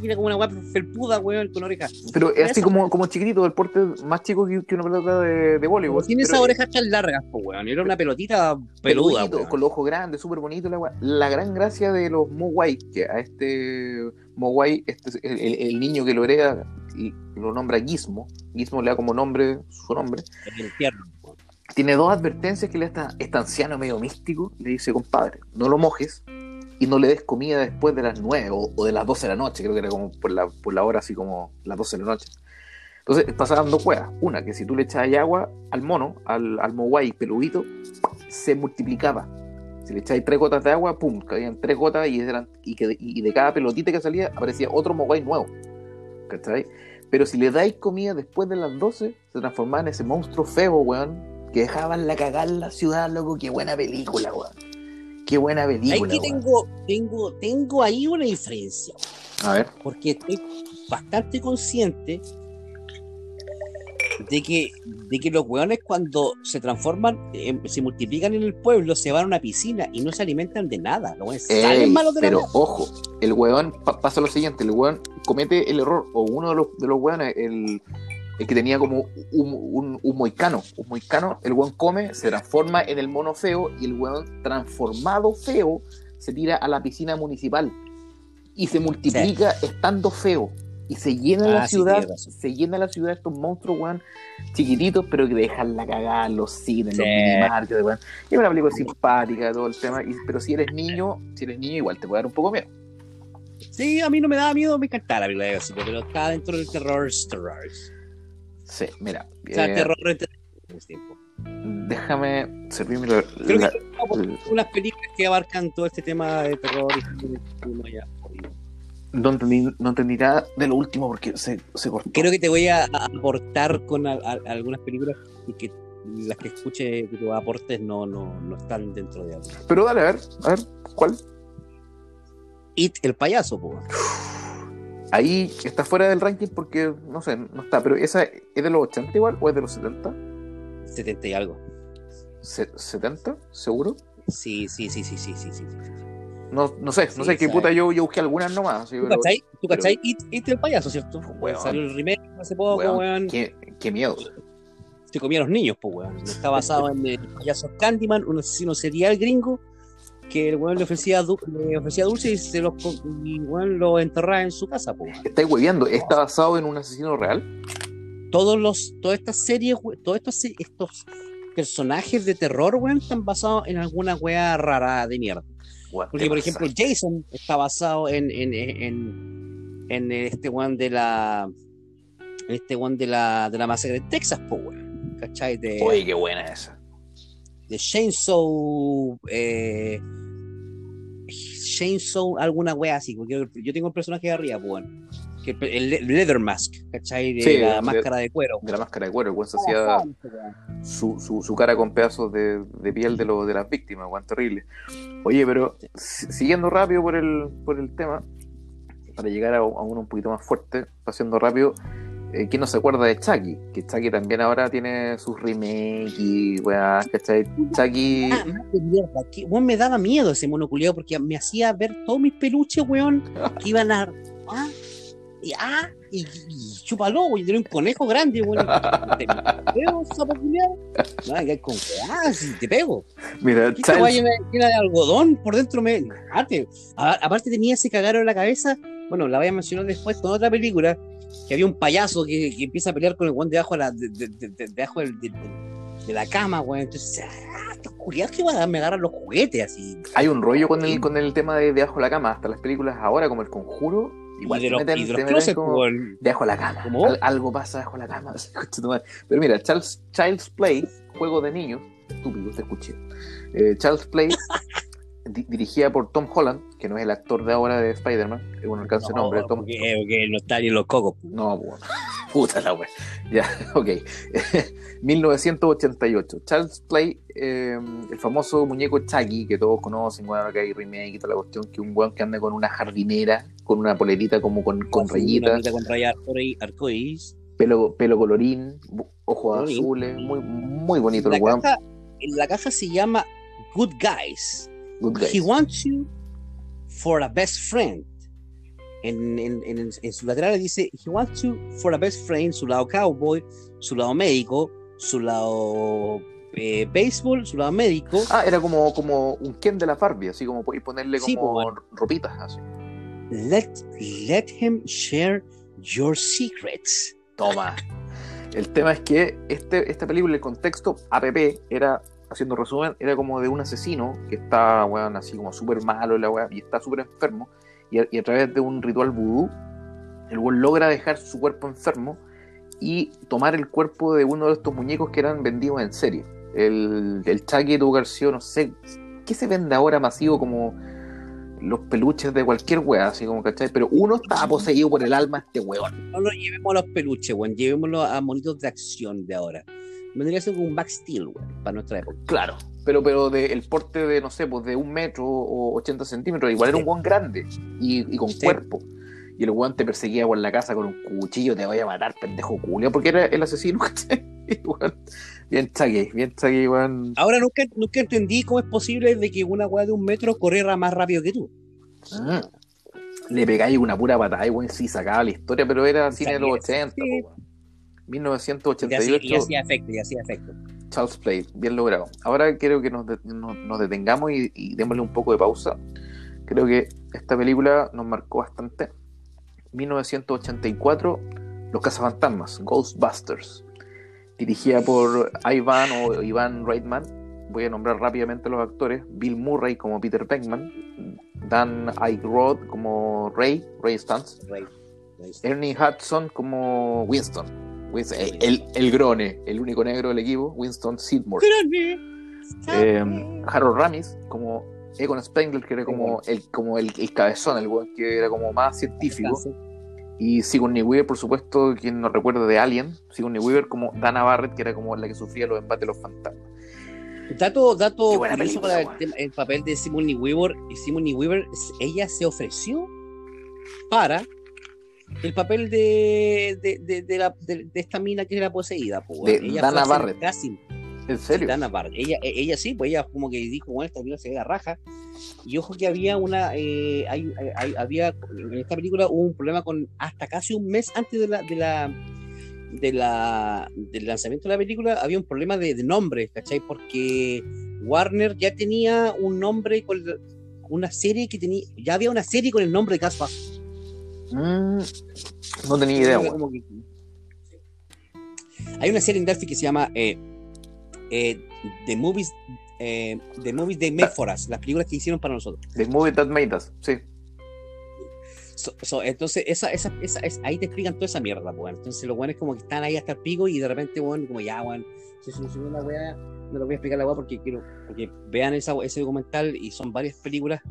y era como una weá felpuda, weón, con orejas. Pero es así como, como chiquitito, el porte más chico que, que una pelota de, de voleibol. Tiene esas orejas tan largas, po, weón. Era una pelotita peluda, peludito, weón. con los ojos grandes, súper bonito la weá. La gran gracia de los Mogwai, que a este Mogwai, este, el, el- el niño que lo hereda, lo nombra Gizmo, Gizmo le da como nombre, su nombre, El infierno. tiene dos advertencias que le da este anciano medio místico. Le dice, compadre, no lo mojes y no le des comida después de las 9 o, o de las 12 de la noche. Creo que era como por la, por la hora, así como las 12 de la noche. Entonces pasaban dos cuevas. Una, que si tú le echabas agua al mono, al, al mogwai peludito, se multiplicaba. Si le echabas tres gotas de agua, pum, caían tres gotas y, eran, y, que, y de cada pelotita que salía aparecía otro mogwai nuevo. ¿Cachai? Pero si le dais comida después de las 12, se transformaba en ese monstruo feo, weón, que dejaban la cagar la ciudad, loco. Qué buena película, weón. Qué buena película, que weón. tengo, tengo, tengo ahí una diferencia, A ver. porque estoy bastante consciente de que, de que los weones cuando se transforman, eh, se multiplican en el pueblo, se van a una piscina y no se alimentan de nada. Los weones Ey, salen malos de pero ojo, el pa- pasa lo siguiente, el weón comete el error, o uno de los, de los weones, el, el que tenía como un, un, un moicano, un moicano, el weón come, se transforma en el mono feo, y el weón transformado feo se tira a la piscina municipal y se multiplica estando feo. Y se llena la Ah, sí, ciudad, se llena la ciudad de estos monstruos, weón, chiquititos, pero que dejan la cagada los cines, los Sí. minimarkets, weón. Y es una película simpática, todo el tema, y- pero si eres niño, si eres niño, igual te puede dar un poco miedo. Sí, a mí no me daba miedo, me encantaba la película de Godzilla, pero está dentro del terror terror. Sí, mira. O sea, eh, terror entre tiempo. déjame servirme la, Creo la- que no, unas películas que abarcan todo este tema de terror y ya. No, entendí, no entendí nada de lo último porque se, se cortó. Creo que te voy a aportar con a- a- algunas películas y que las que escuche que tú aportes no, no, no están dentro de algo. Pero dale, a ver, a ver, ¿cuál? It, el payaso, po. Ahí está fuera del ranking porque, no sé, no está, pero esa es de los 80 igual o es de los 70? 70 y algo. Se- ¿70? ¿Seguro? Sí, sí, sí, sí, sí, sí, sí. sí. No, no sé, no Sí, sé qué puta yo, yo busqué algunas nomás. sí, ¿Tú pero- cachai? ¿Tú pero- cachai? It, It, el payaso, ¿cierto? Weón. Salió el remake hace poco, Weón, weón. Qué, qué miedo. Se comía a los niños, pues, weón. Está basado en el payaso Candyman, un asesino serial gringo, que el weón le ofrecía, le ofrecía dulce y se los y weón lo enterraba en su casa, pues. Estáis hueviando, ¿está basado en un asesino real? Todos los, todas estas series, todos estos, estos personajes de terror, weón, están basados en alguna wea rara de mierda. Porque, ¿qué por ejemplo, Jason está basado en, en, en, en este one de la. Este one de la, de la masacre de Texas, po, weón. ¿Cachai? De, Oye, qué buena esa. de Chainsaw. Eh, Chainsaw, alguna wea así. Porque yo, tengo el personaje de arriba, po, weón. Que el, le- Leather Mask, ¿cachai? De Sí, la de- máscara de cuero. De la máscara de cuero, el weón se Ah, hacía su, su, su cara con pedazos de, de piel de, lo, de las víctimas, weón, terrible. Oye, pero si- siguiendo rápido por el, por el tema, para llegar a, a uno un poquito más fuerte, pasando rápido, eh, ¿quién no se acuerda de Chucky? Que Chucky también ahora tiene sus remakes y weá, ¿cachai? Chucky. Ah, mierda, que, weón, me daba miedo ese monoculeado porque me hacía ver todos mis peluches, weón, que iban a. Ah, y, ah, y, y chúpalo, weón, tenía un conejo grande, weón. Te pego, culiao. No, que con ah, si te pego. Mira, ¿Qué esta Childs, llena, de algodón por dentro? Me, aparte, a- aparte tenía ese cagaro en la cabeza. Bueno, la voy a mencionar después con otra película. Que había un payaso que, que empieza a pelear con el weón debajo de la, de, de- de- de- debajo del- de, la cama, weón. Entonces, ah, estos culiados que me agarran los juguetes así. hay un rollo con el, con el tema de debajo de la cama, hasta las películas ahora, como El Conjuro, igual y de los, meten- y de te los meten closets, como- weón. Debajo de la cama. Al- algo pasa debajo de la cama. Pero mira, Charles, Child's Play, juego de niños, estúpido, te escuché. Eh, Child's Play, di- dirigida por Tom Holland, que no es el actor de ahora de Spider-Man, es un alcance de nombre. No, Tom, porque, porque no está ni en los cocos. no, bueno. puta la wea. Ya, ok. 1988. Charles Play, eh, el famoso muñeco Chucky, que todos conocen, bueno, que hay remake y toda la cuestión, que un weón que anda con una jardinera, con una polerita como con, con rayitas. con rayas arcoí- arcoíris. pelo, pelo colorín, ojos Colorín. azules, muy, muy bonito La el weón. la caja se llama Good Guys. Good guys. He wants you for a best friend. En, en, en, en su lateral dice He wants you for a best friend, su lado cowboy, su lado médico, su lado eh, béisbol, su lado médico. Ah, era como, como un Ken de la Barbie, así como podéis ponerle Sí, como pues, bueno. ropitas así. Let, let him share your secrets. Toma. El tema es que este, esta película, el contexto APP, era, haciendo resumen, era como de un asesino que está, weón, así como súper malo la y está súper enfermo, y a, y a través de un ritual vudú, el weón logra dejar su cuerpo enfermo y tomar el cuerpo de uno de estos muñecos que eran vendidos en serie. El, el Chucky haber sido, no sé, ¿qué se vende ahora masivo como los peluches de cualquier weá, así como, ¿cachai? Pero uno estaba poseído por el alma este weón. No lo llevemos a los peluches, weón. Llevémoslo a monitos de acción de ahora. Vendría a ser como un back steel, weón, para nuestra época. Claro, pero, pero de, el porte de, no sé, pues de un metro o 80 centímetros, igual era un guan grande y, y con Sí. cuerpo. Y el guan te perseguía por la casa con un cuchillo, te voy a matar, pendejo culio, porque era el asesino, ¿cachai? Weón, bien chaque, bien chaque, weón. Ahora nunca, nunca entendí cómo es posible de que una weá de un metro corriera más rápido que tú. Mm. Le pegáis una pura patada y weón, sí sacaba la historia, pero era cine de los 80, Sí. po, weón. Y hacía, 1988. y hacía efecto, y hacía efecto. Charles Play, bien logrado. Ahora quiero que nos, de- nos- nos detengamos y, y démosle un poco de pausa. Creo que esta película nos marcó bastante 1984, Los Cazafantasmas, Ghostbusters, dirigida por Ivan o Ivan Reitman. Voy a nombrar rápidamente los actores: Bill Murray como Peter Beckman, Dan Aykroyd como Ray, Ray Stantz, Ray. Ernie Hudson como Winston, Winston, el, el, el grone, el único negro del equipo, Winston Sidmore. Eh, Harold Ramis como Egon Spengler, que era como el, como el, el cabezón, el weón que era como más científico. Y Sigourney Weaver, por supuesto, quien nos recuerda de Alien, Sigourney Weaver como Dana Barrett, que era como la que sufría los embates de los fantasmas. Dato, dato curioso película, para el, tema- el papel de Sigourney Weaver. Y Sigourney Weaver, ella se ofreció para el papel de, de, de, de la, de, de esta mina que era poseída. De ella Dana Barrett. casting. ¿En serio? Ella, e- ella sí, pues ella como que dijo, bueno, esta película se ve la raja. Y ojo que había una, eh, hay- hay- había, en esta película hubo un problema con, hasta casi un mes antes de la, de la, de la, del lanzamiento de la película, había un problema de, de nombre, ¿cachai? Porque Warner ya tenía un nombre con una serie que tenía, ya había una serie con el nombre de Ghostbusters. Mm, no tenía idea, que- Hay una serie en Netflix que se llama eh, eh, The Movies eh, The Movies They Made For Us, las películas que hicieron para nosotros. The Movie That Made Us, sí. So- so, entonces, esa, esa, esa, es- ahí te explican toda esa mierda, pues. Entonces, los buenos como que están ahí hasta el pico y de repente, bueno, como ya, bueno, se solucionó la weá, no lo voy a explicar la weá porque quiero, porque vean esa, ese documental y son varias películas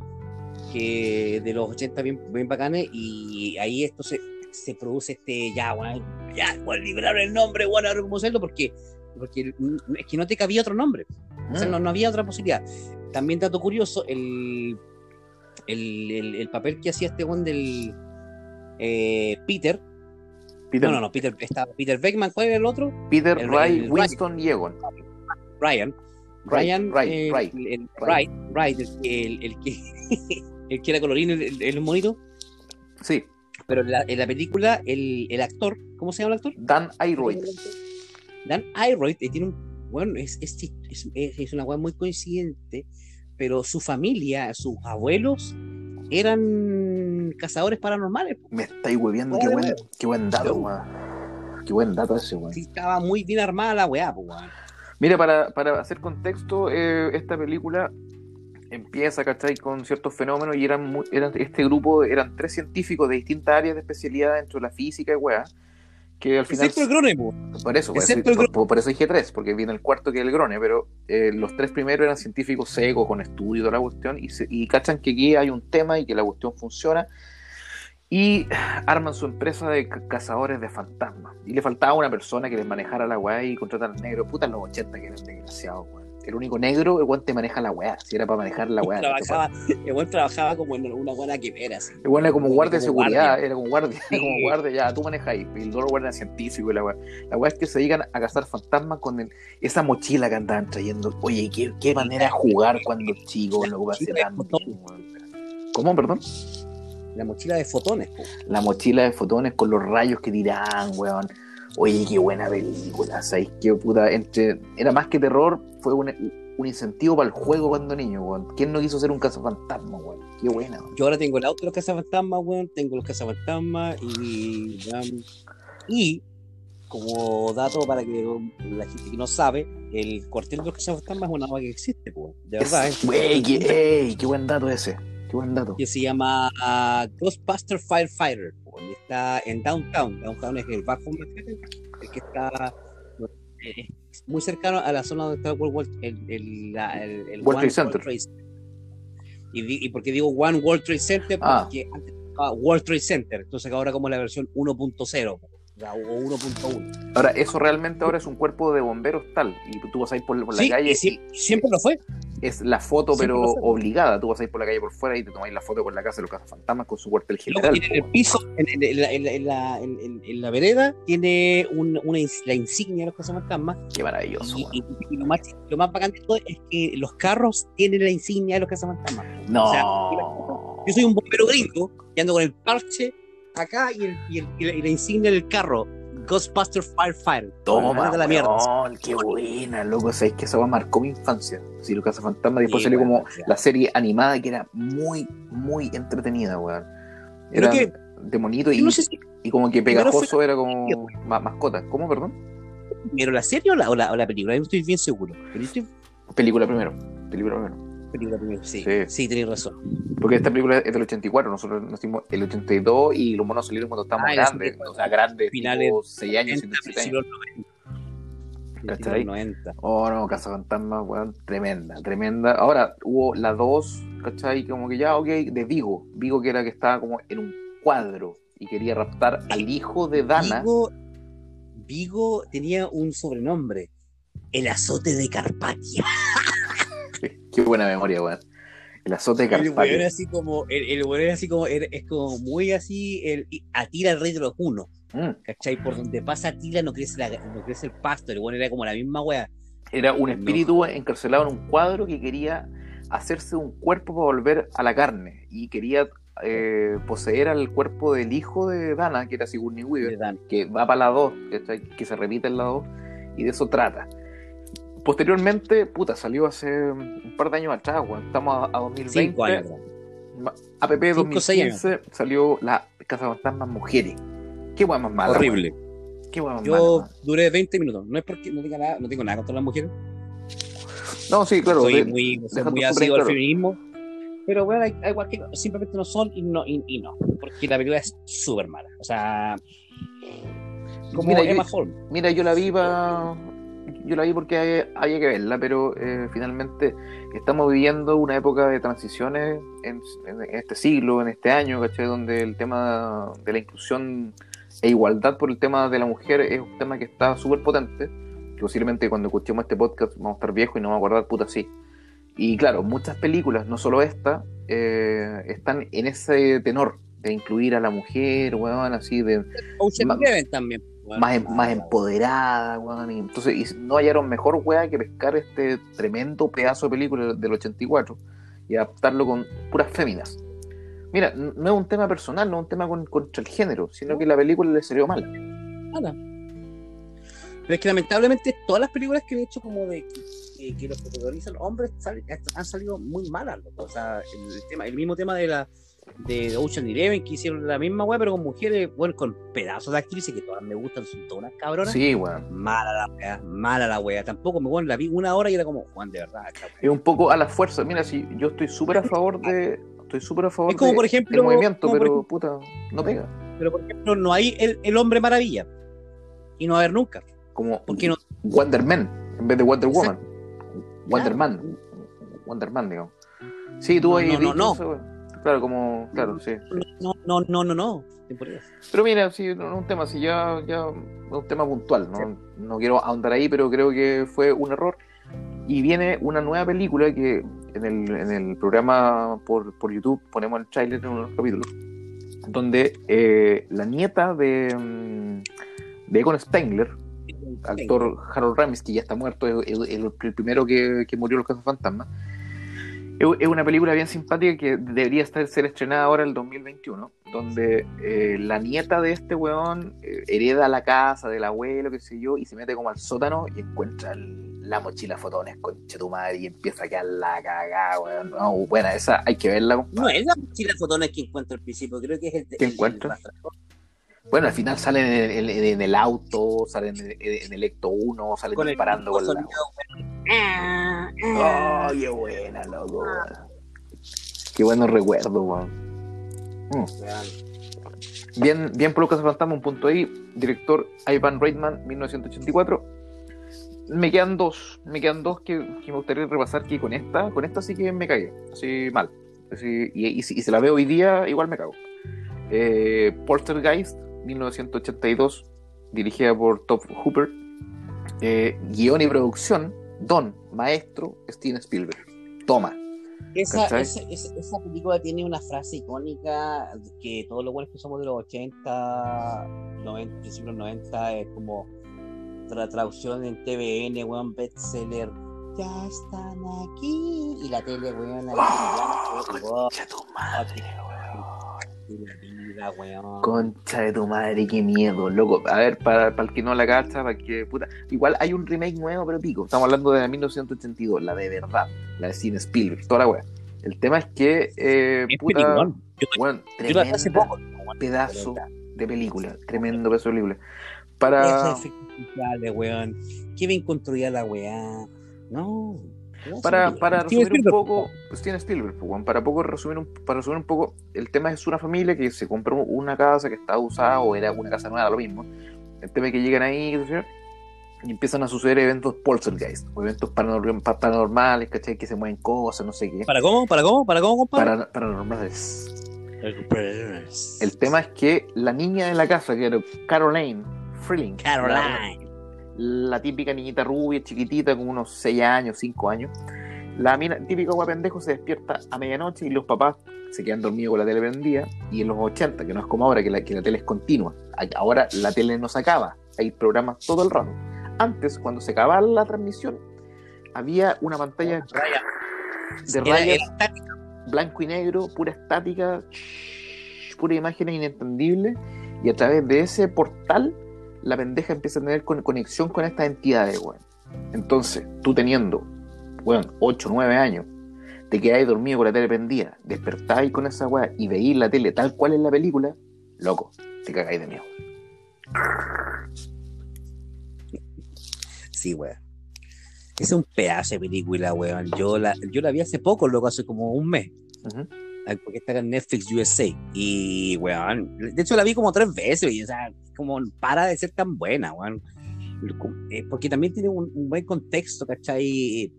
que de los 80 bien, bien bacanes y ahí esto se, se produce este, ya, bueno, ya, bueno, liberaron el nombre, bueno, ahora cómo hacerlo porque, porque es que no te cabía otro nombre. O sea, Mm. no, no había otra posibilidad. También dato curioso, el, el, el, el papel que hacía este one del eh, Peter, Peter, no, no, no, Peter, estaba Peter Beckman, ¿cuál era el otro? Peter el- Ray, el- Winston y Egon. Ryan. Ray, Ryan, Ray, eh, Ray, el, el- que, el que era colorín, el, el, el monito, Sí, pero en la, en la película, el, el actor, ¿cómo se llama el actor? Dan Aykroyd. Dan Aykroyd eh, tiene un bueno es, es, es, es- una weá muy coincidente pero su familia sus abuelos eran cazadores paranormales. Me estáis hueviando, qué buen, qué buen dato, weón. Qué buen dato ese, weón. Sí, estaba muy bien armada la weá weón. Mira, para, para hacer contexto, eh, esta película empieza, ¿cachai? Con ciertos fenómenos y eran, muy- eran este grupo, eran tres científicos de distintas áreas de especialidad dentro de la física y weá, que al final... Excepto el Grone, po. Por eso, por eso, Excepto el por, por- por eso dije tres, porque viene el cuarto que es el Grone, pero eh, los tres primeros eran científicos secos, con estudio y toda la cuestión, y, se- y cachan que aquí hay un tema y que la cuestión funciona, y arman su empresa de ca- cazadores de fantasmas. Y le faltaba una persona que les manejara la weá y contratan al negro. Puta, en los 80 que eran desgraciados, weón. El único negro, el weón te maneja la weá, si era para manejar la weá. trabajaba el weón trabajaba como en una buena que ver así El weón era como guardia de seguridad, guardia. era como guardia, Sí. como guardia, ya, tú manejas ahí, y el otro guardia científico y la weá. La weá es que se dedican a cazar fantasmas con el- esa mochila que andaban trayendo. Oye, qué, qué manera de jugar cuando chico, lo que hace tan. ¿Cómo, perdón? la mochila de fotones po. La mochila de fotones con los rayos que tiraban, weón. Oye, qué buena película, ¿sabes? Qué puta, entre... Era más que terror, fue un, un incentivo para el juego cuando niño, weón. ¿Quién no quiso ser un cazafantasma, weón? Qué buena, weón. yo ahora tengo el auto de los cazafantasmas weón tengo los cazafantasmas y weón, y como dato para que la gente que no sabe el cuartel de los cazafantasmas es una agua que existe po, de verdad Es- ¿eh? Wey, qué, ey, qué buen dato ese. Qué buen dato. que se llama ah, Ghostbuster Firefighter y está en Downtown. Downtown es el bajo Manhattan, el que está eh, muy cercano a la zona donde está el World, World- el, el, el- el World Trade Center. Y, di- y por qué digo One World Trade Center? Ah. Porque antes estaba World Trade Center, entonces ahora como la versión 1.0 po, o sea, o 1.1. Ahora, eso realmente ahora es un cuerpo de bomberos tal. Y tú vas a ir por, por la Sí, calle y sí, siempre lo fue. es la foto, Siempre pero obligada. Tú vas a ir por la calle por fuera y te tomáis la foto con la casa de los cazafantasmas con su cuartel Luego general. tiene en el piso, en, en- en la, en la- en la- en- en- en la vereda, tiene un- una, la insignia de los cazafantasmas. Qué maravilloso, Y, weón. y- y lo, más, lo más bacán de todo es que los carros tienen la insignia de los cazafantasmas. No. O sea, Yo soy un bombero gringo que ando con el parche acá y, el- y el- y la, y la insignia del carro. Ghostbuster Firefighter. Toma, de la mierda. weón, qué buena, loco. Sabéis que esa weá marcó mi infancia. Sí, los cazafantasmas. Después Sí, salió como la serie animada que era muy, muy entretenida, weón. Eran- que de monito y, no sé si y como que pegajoso era como ma- mascota. ¿Cómo, perdón? primero la serie o la, o la, o la película, no estoy bien seguro. Pero estoy Película primero. Película primero. Película primero, sí. Sí. Sí, tenéis razón. Porque esta película es del 84, nosotros nacimos el 82 y los monos salieron cuando estábamos Ah, grandes. 84. O sea, grandes, Finales tipo 6 años, 90, 7 años. siglo 90. ¿Cachai? Siglo 90. Oh, no, Casa Fantasma, weón, tremenda, tremenda. Ahora, hubo la 2, ¿cachai? Como que ya, ok, de Vigo. Vigo que era que estaba como en un cuadro y quería raptar al hijo de Dana. Vigo, Vigo tenía un sobrenombre. El azote de Carpatia. Qué buena memoria, weón. El azote de El weón así como, el, el weón era así como, era- es como muy así, el, Atila el rey de los unos, Mm. ¿cachai? Por donde pasa Atila no crece, la, no crece el pasto, el weón era como la misma wea. Era un espíritu encarcelado en un cuadro que quería hacerse un cuerpo para volver a la carne y quería eh, poseer al cuerpo del hijo de Dana, que era Sigourney Weaver, que va para la 2, ¿cachai? que se repite en la 2, y de eso trata. Posteriormente, puta, salió hace un par de años atrás, weón. Estamos a, a 2020. Cinco años APP Cinco o seis 2015 salió la Casa Fantasmas Mujeres. Qué weón más mala. Horrible. weón. Qué weón más Yo mala, duré 20 minutos. No es porque no tenga nada, no tengo nada contra las mujeres. No, sí, claro. soy de- muy, soy muy ácido al claro. feminismo. Pero bueno, hay, hay igual que simplemente no son y no, y, y no. Porque la película es súper mala. O sea, como Mira, yo- Emma Holmes. Mira, yo la vi pa- yo la vi porque había que verla, pero eh, finalmente estamos viviendo una época de transiciones en, en este siglo, en este año, ¿cachai? Donde el tema de la inclusión e igualdad por el tema de la mujer es un tema que está súper potente, posiblemente cuando escuchemos este podcast vamos a estar viejos y no vamos a acordar puta sí. Y claro, muchas películas, no solo esta, eh, están en ese tenor de incluir a la mujer, weón, así de Ocean Eleven también. Más, em- más empoderada, weón. Y entonces y no hallaron mejor weá que pescar este tremendo pedazo de película del 84 y adaptarlo con puras féminas. Mira, no es un tema personal, no es un tema con- contra el género, sino que la película le salió mala. Nada. Pero es que lamentablemente todas las películas que han hecho como de que, que los protagonizan hombres sal- han salido muy malas, loco. O sea, el tema, el mismo tema de la de Ocean Eleven que hicieron la misma weá, pero con mujeres, bueno, con pedazos de actrices que todas me gustan, son todas unas cabronas. Sí, weón. Mala la wea, mala la wea. Tampoco me bueno, la vi una hora y era como, Juan, de verdad. Es un poco a la fuerza. Mira, si yo estoy súper a favor de. Estoy súper a favor Es como, de por ejemplo, el movimiento, como por pero ejemplo- puta, no pega. Pero por ejemplo, no hay el, el hombre maravilla. Y no va a haber nunca. Como ¿Por qué no? Wonder Man en vez de Wonder Woman. Wonder Claro. Man. Wonder Man, digamos. Sí, tú No, ahí no, no, no. Claro, como, claro, sí. No, no, no, no, no. Pero mira, sí, no un tema, sí, ya, ya un tema puntual, ¿no? No quiero ahondar ahí, pero creo que fue un error. Y viene una nueva película que en el, en el programa por, por YouTube ponemos el trailer en uno de los capítulos, donde eh, la nieta de, mm, de Egon Spengler, actor Harold Ramis, que ya está muerto, es el primero que, que murió en los casos fantasmas. Es una película bien simpática que debería estar, ser estrenada ahora el 2021, donde eh, la nieta de este weón eh, hereda la casa del abuelo, qué sé yo, y se mete como al sótano y encuentra el- la mochila fotones con tu madre y empieza a quedar la cagada, weón. No, buena, esa hay que verla, compadre. No es la mochila fotones que encuentro al principio, creo que es el. ¿Qué el- encuentra? el- Bueno, al final salen en el, en- en el auto, salen en, en el Ecto 1, salen con el disparando con la... ¡Oh, qué buena, loco! Qué buenos recuerdos, weón. Mm. Bien, bien por Lucas Fantasma, un punto ahí. Director Ivan Reitman, 1984. Me quedan dos, me quedan dos que, que me gustaría repasar que con esta, con esta sí que me cagué, así mal. Así, y, y si, y si la veo hoy día, igual me cago. Eh, Poltergeist, 1982, dirigida por Top Hooper. Eh, guion y producción, Don, maestro, Steven Spielberg. Toma. Esa, esa, esa, esa película tiene una frase icónica que todos los buenos que somos de los 80, 90, principios 90, es como la traducción en TVN, weón, bestseller. Ya están aquí. Y la tele, weón, ahí, Oh, weón, tu madre, y la weón. Concha de tu madre, qué miedo, loco. A ver, para, para el que no la cacha, para que puta. Igual hay un remake nuevo, pero pico. Estamos hablando de la 1982, la de verdad, la de Cine Spielberg, toda la wea. El tema es que, eh, Es puta. Yo, weón, yo la vi hace poco, pedazo de película, tremendo pedazo de película. Para, weón. Qué bien construida la weá. No. Para, para resumir un poco, Steven Spielberg, pues, para poco resumir un, para resumir un poco, el tema es una familia que se compró una casa que estaba usada o era una casa nueva, lo mismo. El tema es que llegan ahí y empiezan a suceder eventos poltergeist, o eventos paranormales, ¿cachai? Que se mueven cosas, no sé qué. ¿Para cómo? ¿Para cómo? ¿Para cómo, compadre? paranormales. El tema es que la niña de la casa, que era Caroline Freeling, Caroline la típica niñita rubia, chiquitita, con unos 6 años, 5 años. La mina, típica pendejo se despierta a medianoche y los papás se quedan dormidos con la tele prendida. Y en los 80, que no es como ahora, que la, que la tele es continua. Ahora la tele no se acaba, hay programas todo el rato. Antes, cuando se acababa la transmisión, había una pantalla de rayas blanco y negro, pura estática, pura imagen inentendible. Y a través de ese portal la pendeja empieza a tener conexión con estas entidades, weón. Entonces, tú teniendo, weón, 8, 9 años, te quedáis dormido con la tele prendida, despertáis con esa weá y veís la tele tal cual es la película, loco, te cagáis de miedo. Sí, weón. Es un pedazo de película, weón. Yo la, yo la vi hace poco, loco, hace como un mes. Porque está en Netflix USA. Y, weón, de hecho la vi como tres veces, y, o sea, como para de ser tan buena, weón. Eh, porque también tiene un, buen contexto, ¿cachai?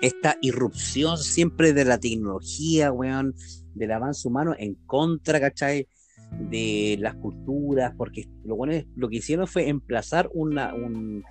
Esta irrupción siempre de la tecnología, weón, del avance humano en contra, ¿cachai? De las culturas, porque lo, bueno lo que hicieron fue emplazar una, un,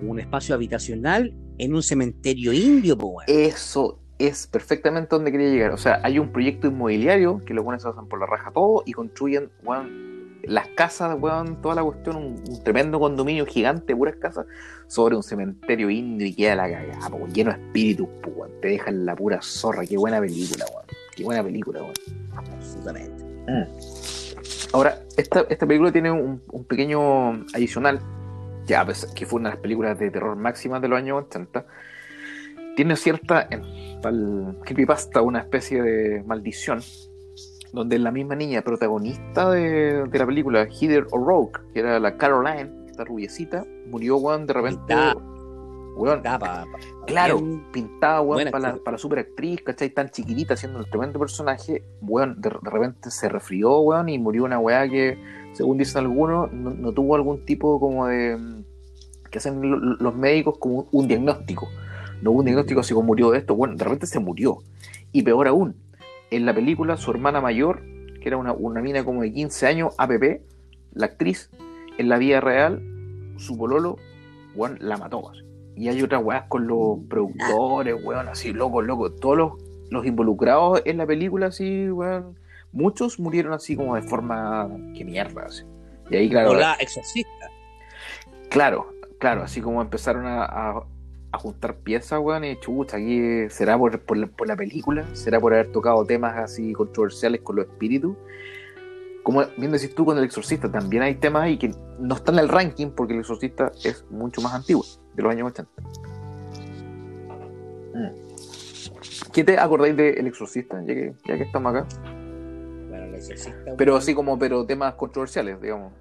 un espacio habitacional en un cementerio indio, weón. Eso es perfectamente donde quería llegar. O sea, hay un proyecto inmobiliario que los buenos se pasan por la raja todo y construyen, weón, las casas, weón, toda la cuestión, un, tremendo condominio gigante, puras casas, sobre un cementerio indio y queda la cagada, lleno de espíritus, weón, te dejan la pura zorra, qué buena película, weón, qué buena película, weón. Absolutamente. Mm. Ahora, esta, esta película tiene un, pequeño adicional, ya, que fue una de las películas de terror máximas de los años 80, tiene cierta, en tal creepypasta, una especie de maldición donde la misma niña protagonista de, la película, Heather O'Rourke, que era la Caroline, esta rubiecita, murió, weón, de repente. Weón, claro, pintada, weón, para la, para super actriz, ¿cachai? Tan chiquitita, haciendo el tremendo personaje, weón, de, repente se resfrió, weón, y murió una weá que, según dicen algunos, no, tuvo algún tipo como de. que hacen los médicos como un diagnóstico. No hubo un diagnóstico así como murió de esto, bueno, de repente se murió. Y peor aún, en la película su hermana mayor, que era una, una mina como de 15 años, APP, la actriz, en la vida real, su pololo, weón, la mató. Y hay otras weas con los productores, weón, así, locos, locos. Todos los, los, involucrados en la película, así, weón, muchos murieron así como de forma. que mierda, así. Y ahí, claro. O la exorcista. Claro, claro, así como empezaron a, a juntar piezas, weón, y chucha, aquí será por, por, la, película, será por haber tocado temas así controversiales con los espíritus. Como bien decís tú con El Exorcista, también hay temas ahí que no están en el ranking porque El Exorcista es mucho más antiguo, de los años 80. Mm. ¿Qué te acordáis de El Exorcista, ya que, ya que estamos acá? Bueno, El Exorcista. Pero así como, pero temas controversiales, digamos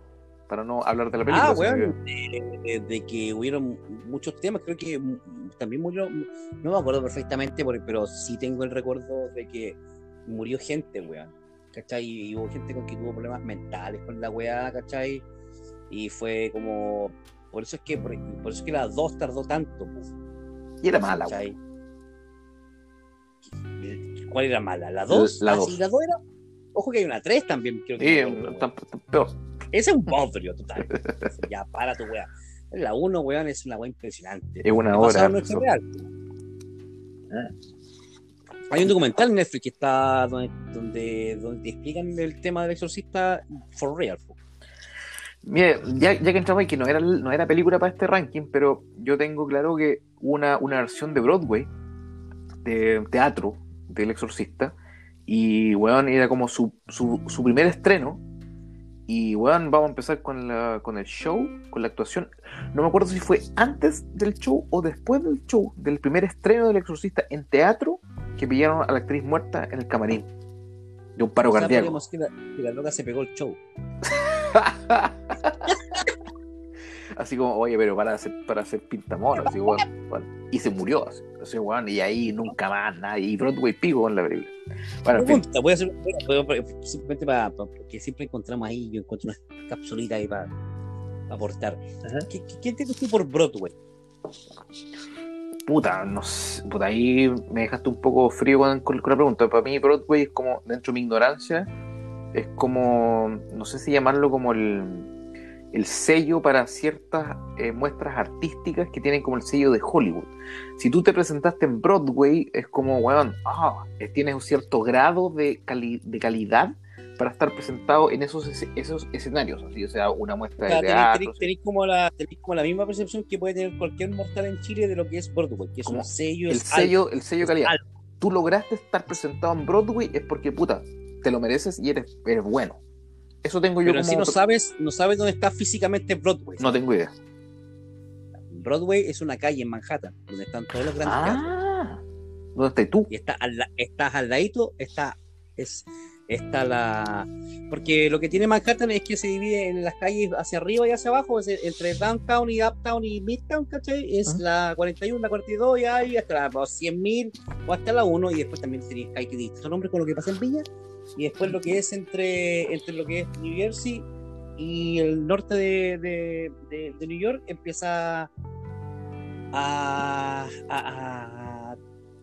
para no hablar de la película. Ah, bueno, de, que hubieron muchos temas, creo que también murió, no me acuerdo perfectamente, pero sí tengo el recuerdo de que murió gente, weón. ¿Cachai? Y hubo gente con que tuvo problemas mentales con la weá, ¿cachai? Y fue como. Por eso es que, por, eso es que la 2 tardó tanto. Y era mala, ¿cachai? ¿Cuál era mala? ¿La 2? La 2. Ah, 2 era. Ojo que hay una 3 también, creo que. Sí, peor. Ese es un bodrio total. ya, para tu weá. La 1, weón, es una weá impresionante. Es una hora. No es real. Ah. Hay un documental en Netflix que está donde, donde, donde te explican el tema del exorcista for real. Mire, ya, ya que entramos ahí, que no era, no era película para este ranking, pero yo tengo claro que una, una versión de Broadway, de teatro, del exorcista, y weón, era como su, su, su primer estreno, y bueno, vamos a empezar con, la, con el show, con la actuación. No me acuerdo si fue antes del show o después del show, del primer estreno del exorcista en teatro, que pillaron a la actriz muerta en el camarín. De un paro O sea, cardíaco. que la, que la loca se pegó el show. así como, oye, pero para hacer, para hacer pintamor, así, weón. Y se murió, así, así, weón, y ahí nunca más, nada. Y Broadway pico con la película. Bueno, en Pregunta, voy a hacer simplemente para, porque siempre encontramos ahí, yo encuentro una capsulita ahí para, para aportar. ¿Qué, qué, qué entiendes tú por Broadway? puta, no sé, puta, ahí me dejaste un poco frío con, con- con la pregunta. Para mí, Broadway es como, dentro de mi ignorancia, es como, no sé si llamarlo como el, el sello para ciertas eh, muestras artísticas que tienen como el sello de Hollywood. Si tú te presentaste en Broadway, es como, weón, ah, eh, tienes un cierto grado de, cali- de calidad para estar presentado en esos, es- esos escenarios, así, o sea, una muestra de tenéis, tenéis- tenéis como la, tenéis como la misma percepción que puede tener cualquier mortal en Chile de lo que es Broadway, que es Como un sello, el sello, el sello calidad. Tú lograste estar presentado en Broadway es porque, puta, te lo mereces y eres, eres bueno. Eso tengo yo Pero como... si no sabes, no sabes dónde está físicamente Broadway. No tengo idea. Broadway es una calle en Manhattan, donde están todos los grandes teatros. Ah, ¿dónde estás tú? Y está al, estás al ladito, está, es, está la... Porque lo que tiene Manhattan es que se divide en las calles hacia arriba y hacia abajo, es entre Downtown y Uptown y Midtown, ¿cachai? Es Ah. la 41, la 42 y ahí hasta la 100.000 o hasta la 1 y después también hay que distintos nombres con lo que pasa en Villa y después lo que es entre, entre lo que es New Jersey y el norte de, de, de- de New York empieza a, a- a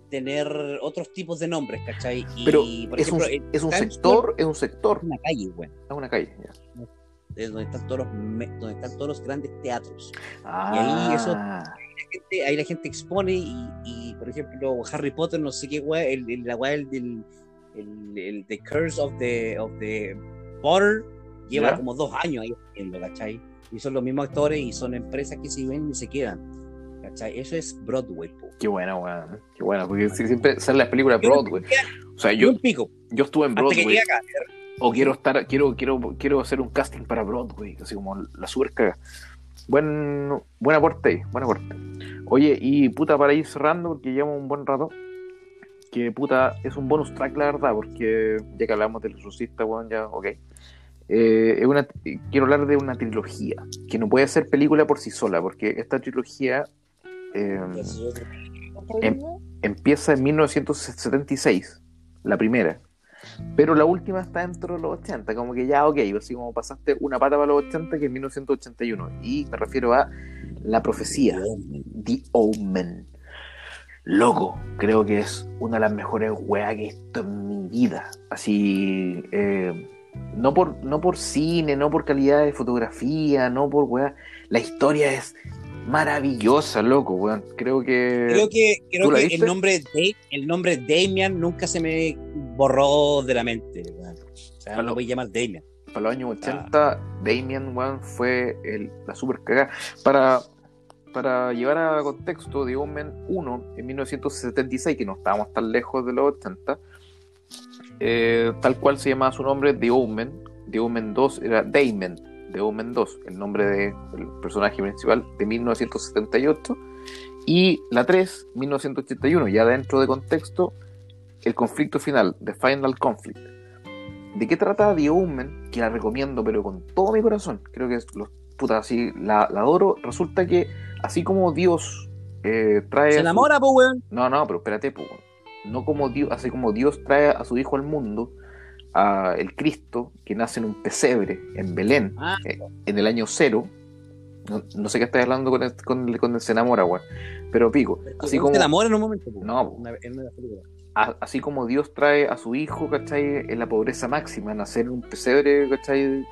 tener otros tipos de nombres, ¿cachai? Y, Pero por es un, ejemplo, en es un sector, es un sector, una calle, bueno, es una calle. ya. es donde están todos los, donde están todos los grandes teatros. Ah, ahí eso- La gente- ahí la gente expone y, y, por ejemplo, Harry Potter, no sé qué weá, el, el- la weá del, el, el- The Curse of the, of the Potter lleva Ya. como dos años ahí haciendo, ¿cachai? Y son los mismos actores y son empresas que se ven y se quedan. ¿Cachai? Eso es Broadway, po. Qué buena, weón. Qué buena, porque si- siempre salen las películas Broadway. O sea, yo, un pico, yo estuve en Broadway. acá. o quiero estar, quiero, quiero, quiero hacer un casting para Broadway, así como la super caga. Buen, buen aporte buen aporte. Oye, y puta, para ir cerrando, porque llevamos un buen rato, que puta, es un bonus track, la verdad, porque ya que hablamos del exorcista, weón, ya, ok. Eh, es una, quiero hablar de una trilogía, que no puede ser película por sí sola, porque esta trilogía eh, Em- empieza en 1976, la primera. Pero la última está dentro de los 80, como que ya, ok, así como pasaste una pata para los 80, que es 1981. Y me refiero a La Profecía, The Omen. Loco, creo que es una de las mejores weas que he visto en mi vida. Así, eh, no, por, no por cine, no por calidad de fotografía, no por wea. La historia es maravillosa, loco, weón. Creo que. Creo que, creo ¿Tú la que el, nombre de, el nombre Damian nunca se me borró de la mente. weón. O sea, lo voy a llamar Damian. para los años 80, Damien One fue el- la super cagada. Para, para llevar a contexto, The Omen 1 en 1976, que no estábamos tan lejos de los 80, eh, tal cual se llamaba su nombre, The Omen. The Omen 2 era Damon, The Omen 2, el nombre del personaje principal de 1978. Y la 3, 1981, ya dentro de contexto, el conflicto final, The Final Conflict. ¿De qué trata The Omen? Que la recomiendo, pero con todo mi corazón. Creo que es los puta, así la, la adoro. Resulta que, así como Dios eh, trae. Se su- enamora, pues, weón. No, no, pero espérate, po. No como Dios, así como Dios trae a su hijo al mundo, a el Cristo, que nace en un pesebre en Belén, Ah. eh, en el año cero. No, no sé qué estás hablando con el, con el, con el se enamora, weón. Pero pico, así Se como. enamora en un momento, pues. No. Una- en una a- así como Dios trae a su hijo, ¿cachai? En la pobreza máxima, nacer en un pesebre, ¿cachai?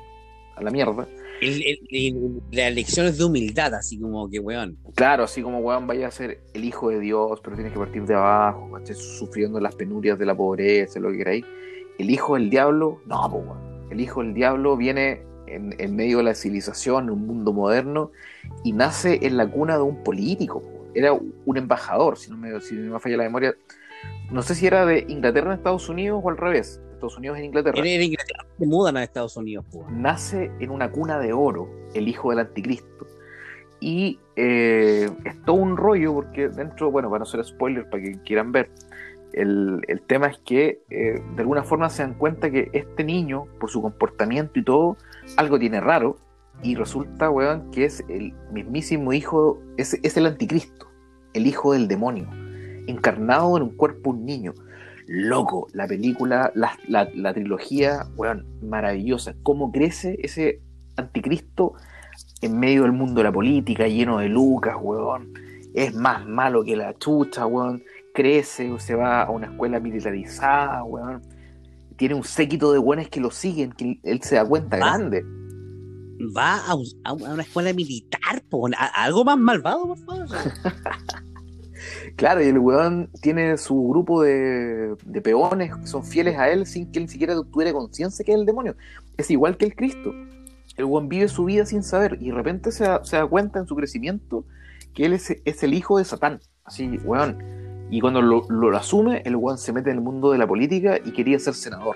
A la mierda. El- el- las lecciones de humildad, así como que, weón. Claro, así como weón vaya a ser el hijo de Dios, pero tienes que partir de abajo, ¿cachai? Sufriendo las penurias de la pobreza, lo que queráis. El hijo del diablo, no, po. El hijo del diablo viene en, en medio de la civilización, en un mundo moderno, y nace en la cuna de un político. po. Era un embajador, si no me, si no me falla la memoria. No sé si era de Inglaterra en Estados Unidos o al revés. Estados Unidos en Inglaterra. Era Inglaterra, se mudan a Estados Unidos, nace en una cuna de oro, el hijo del anticristo. Y eh, es todo un rollo porque dentro, bueno, para no ser spoiler, para que quieran ver, el, el tema es que eh, de alguna forma se dan cuenta que este niño, por su comportamiento y todo, algo tiene raro. Y resulta, weón, que es el mismísimo hijo, es, es el anticristo, el hijo del demonio, encarnado en un cuerpo un niño. Loco, la película, la, la, la trilogía, weón, maravillosa. Cómo crece ese anticristo en medio del mundo de la política, lleno de lucas, weón. Es más malo que la chucha, weón. Crece, se va a una escuela militarizada, weón. Tiene un séquito de buenos que lo siguen, que él se da cuenta Va- grande. Va a, una escuela militar, a- algo más malvado, por favor. Claro, y el weón tiene su grupo de, de peones que son fieles a él sin que él siquiera tuviera conciencia que es el demonio. Es igual que el Cristo. El weón vive su vida sin saber y de repente se da, se da cuenta en su crecimiento que él es, es el hijo de Satán. Así, weón. Y cuando lo, asume, el weón se mete en el mundo de la política y quería ser senador.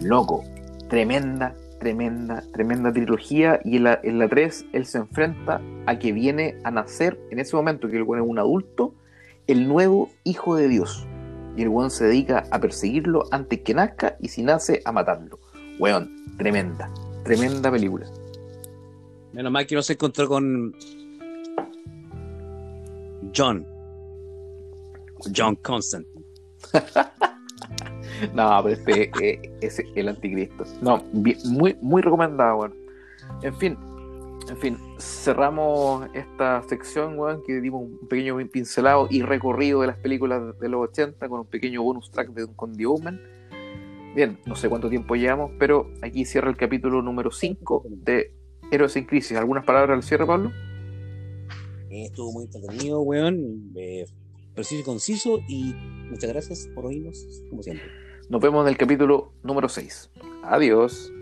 Loco. Tremenda, tremenda, tremenda trilogía. Y en la, en la 3 él se enfrenta a que viene a nacer en ese momento, que el es un adulto, el nuevo hijo de Dios. Y el weón se dedica a perseguirlo antes que nazca y si nace a matarlo. Weón, tremenda, tremenda película. Menos mal que no se encontró con John. John Constantine. No, pero este eh, es el anticristo. No, bien- muy, muy recomendada, weón. En fin, en fin, cerramos esta sección, weón, que dimos un pequeño pincelado y recorrido de las películas de los 80 con un pequeño bonus track de, con The Omen. Bien, no sé cuánto tiempo llevamos, pero aquí cierra el capítulo número 5 de Héroes en Crisis. ¿Algunas palabras al cierre, Pablo? Eh, estuvo muy entretenido, weón. eh, preciso y conciso. Y muchas gracias por oírnos, como siempre. Nos vemos en el capítulo número 6. Adiós.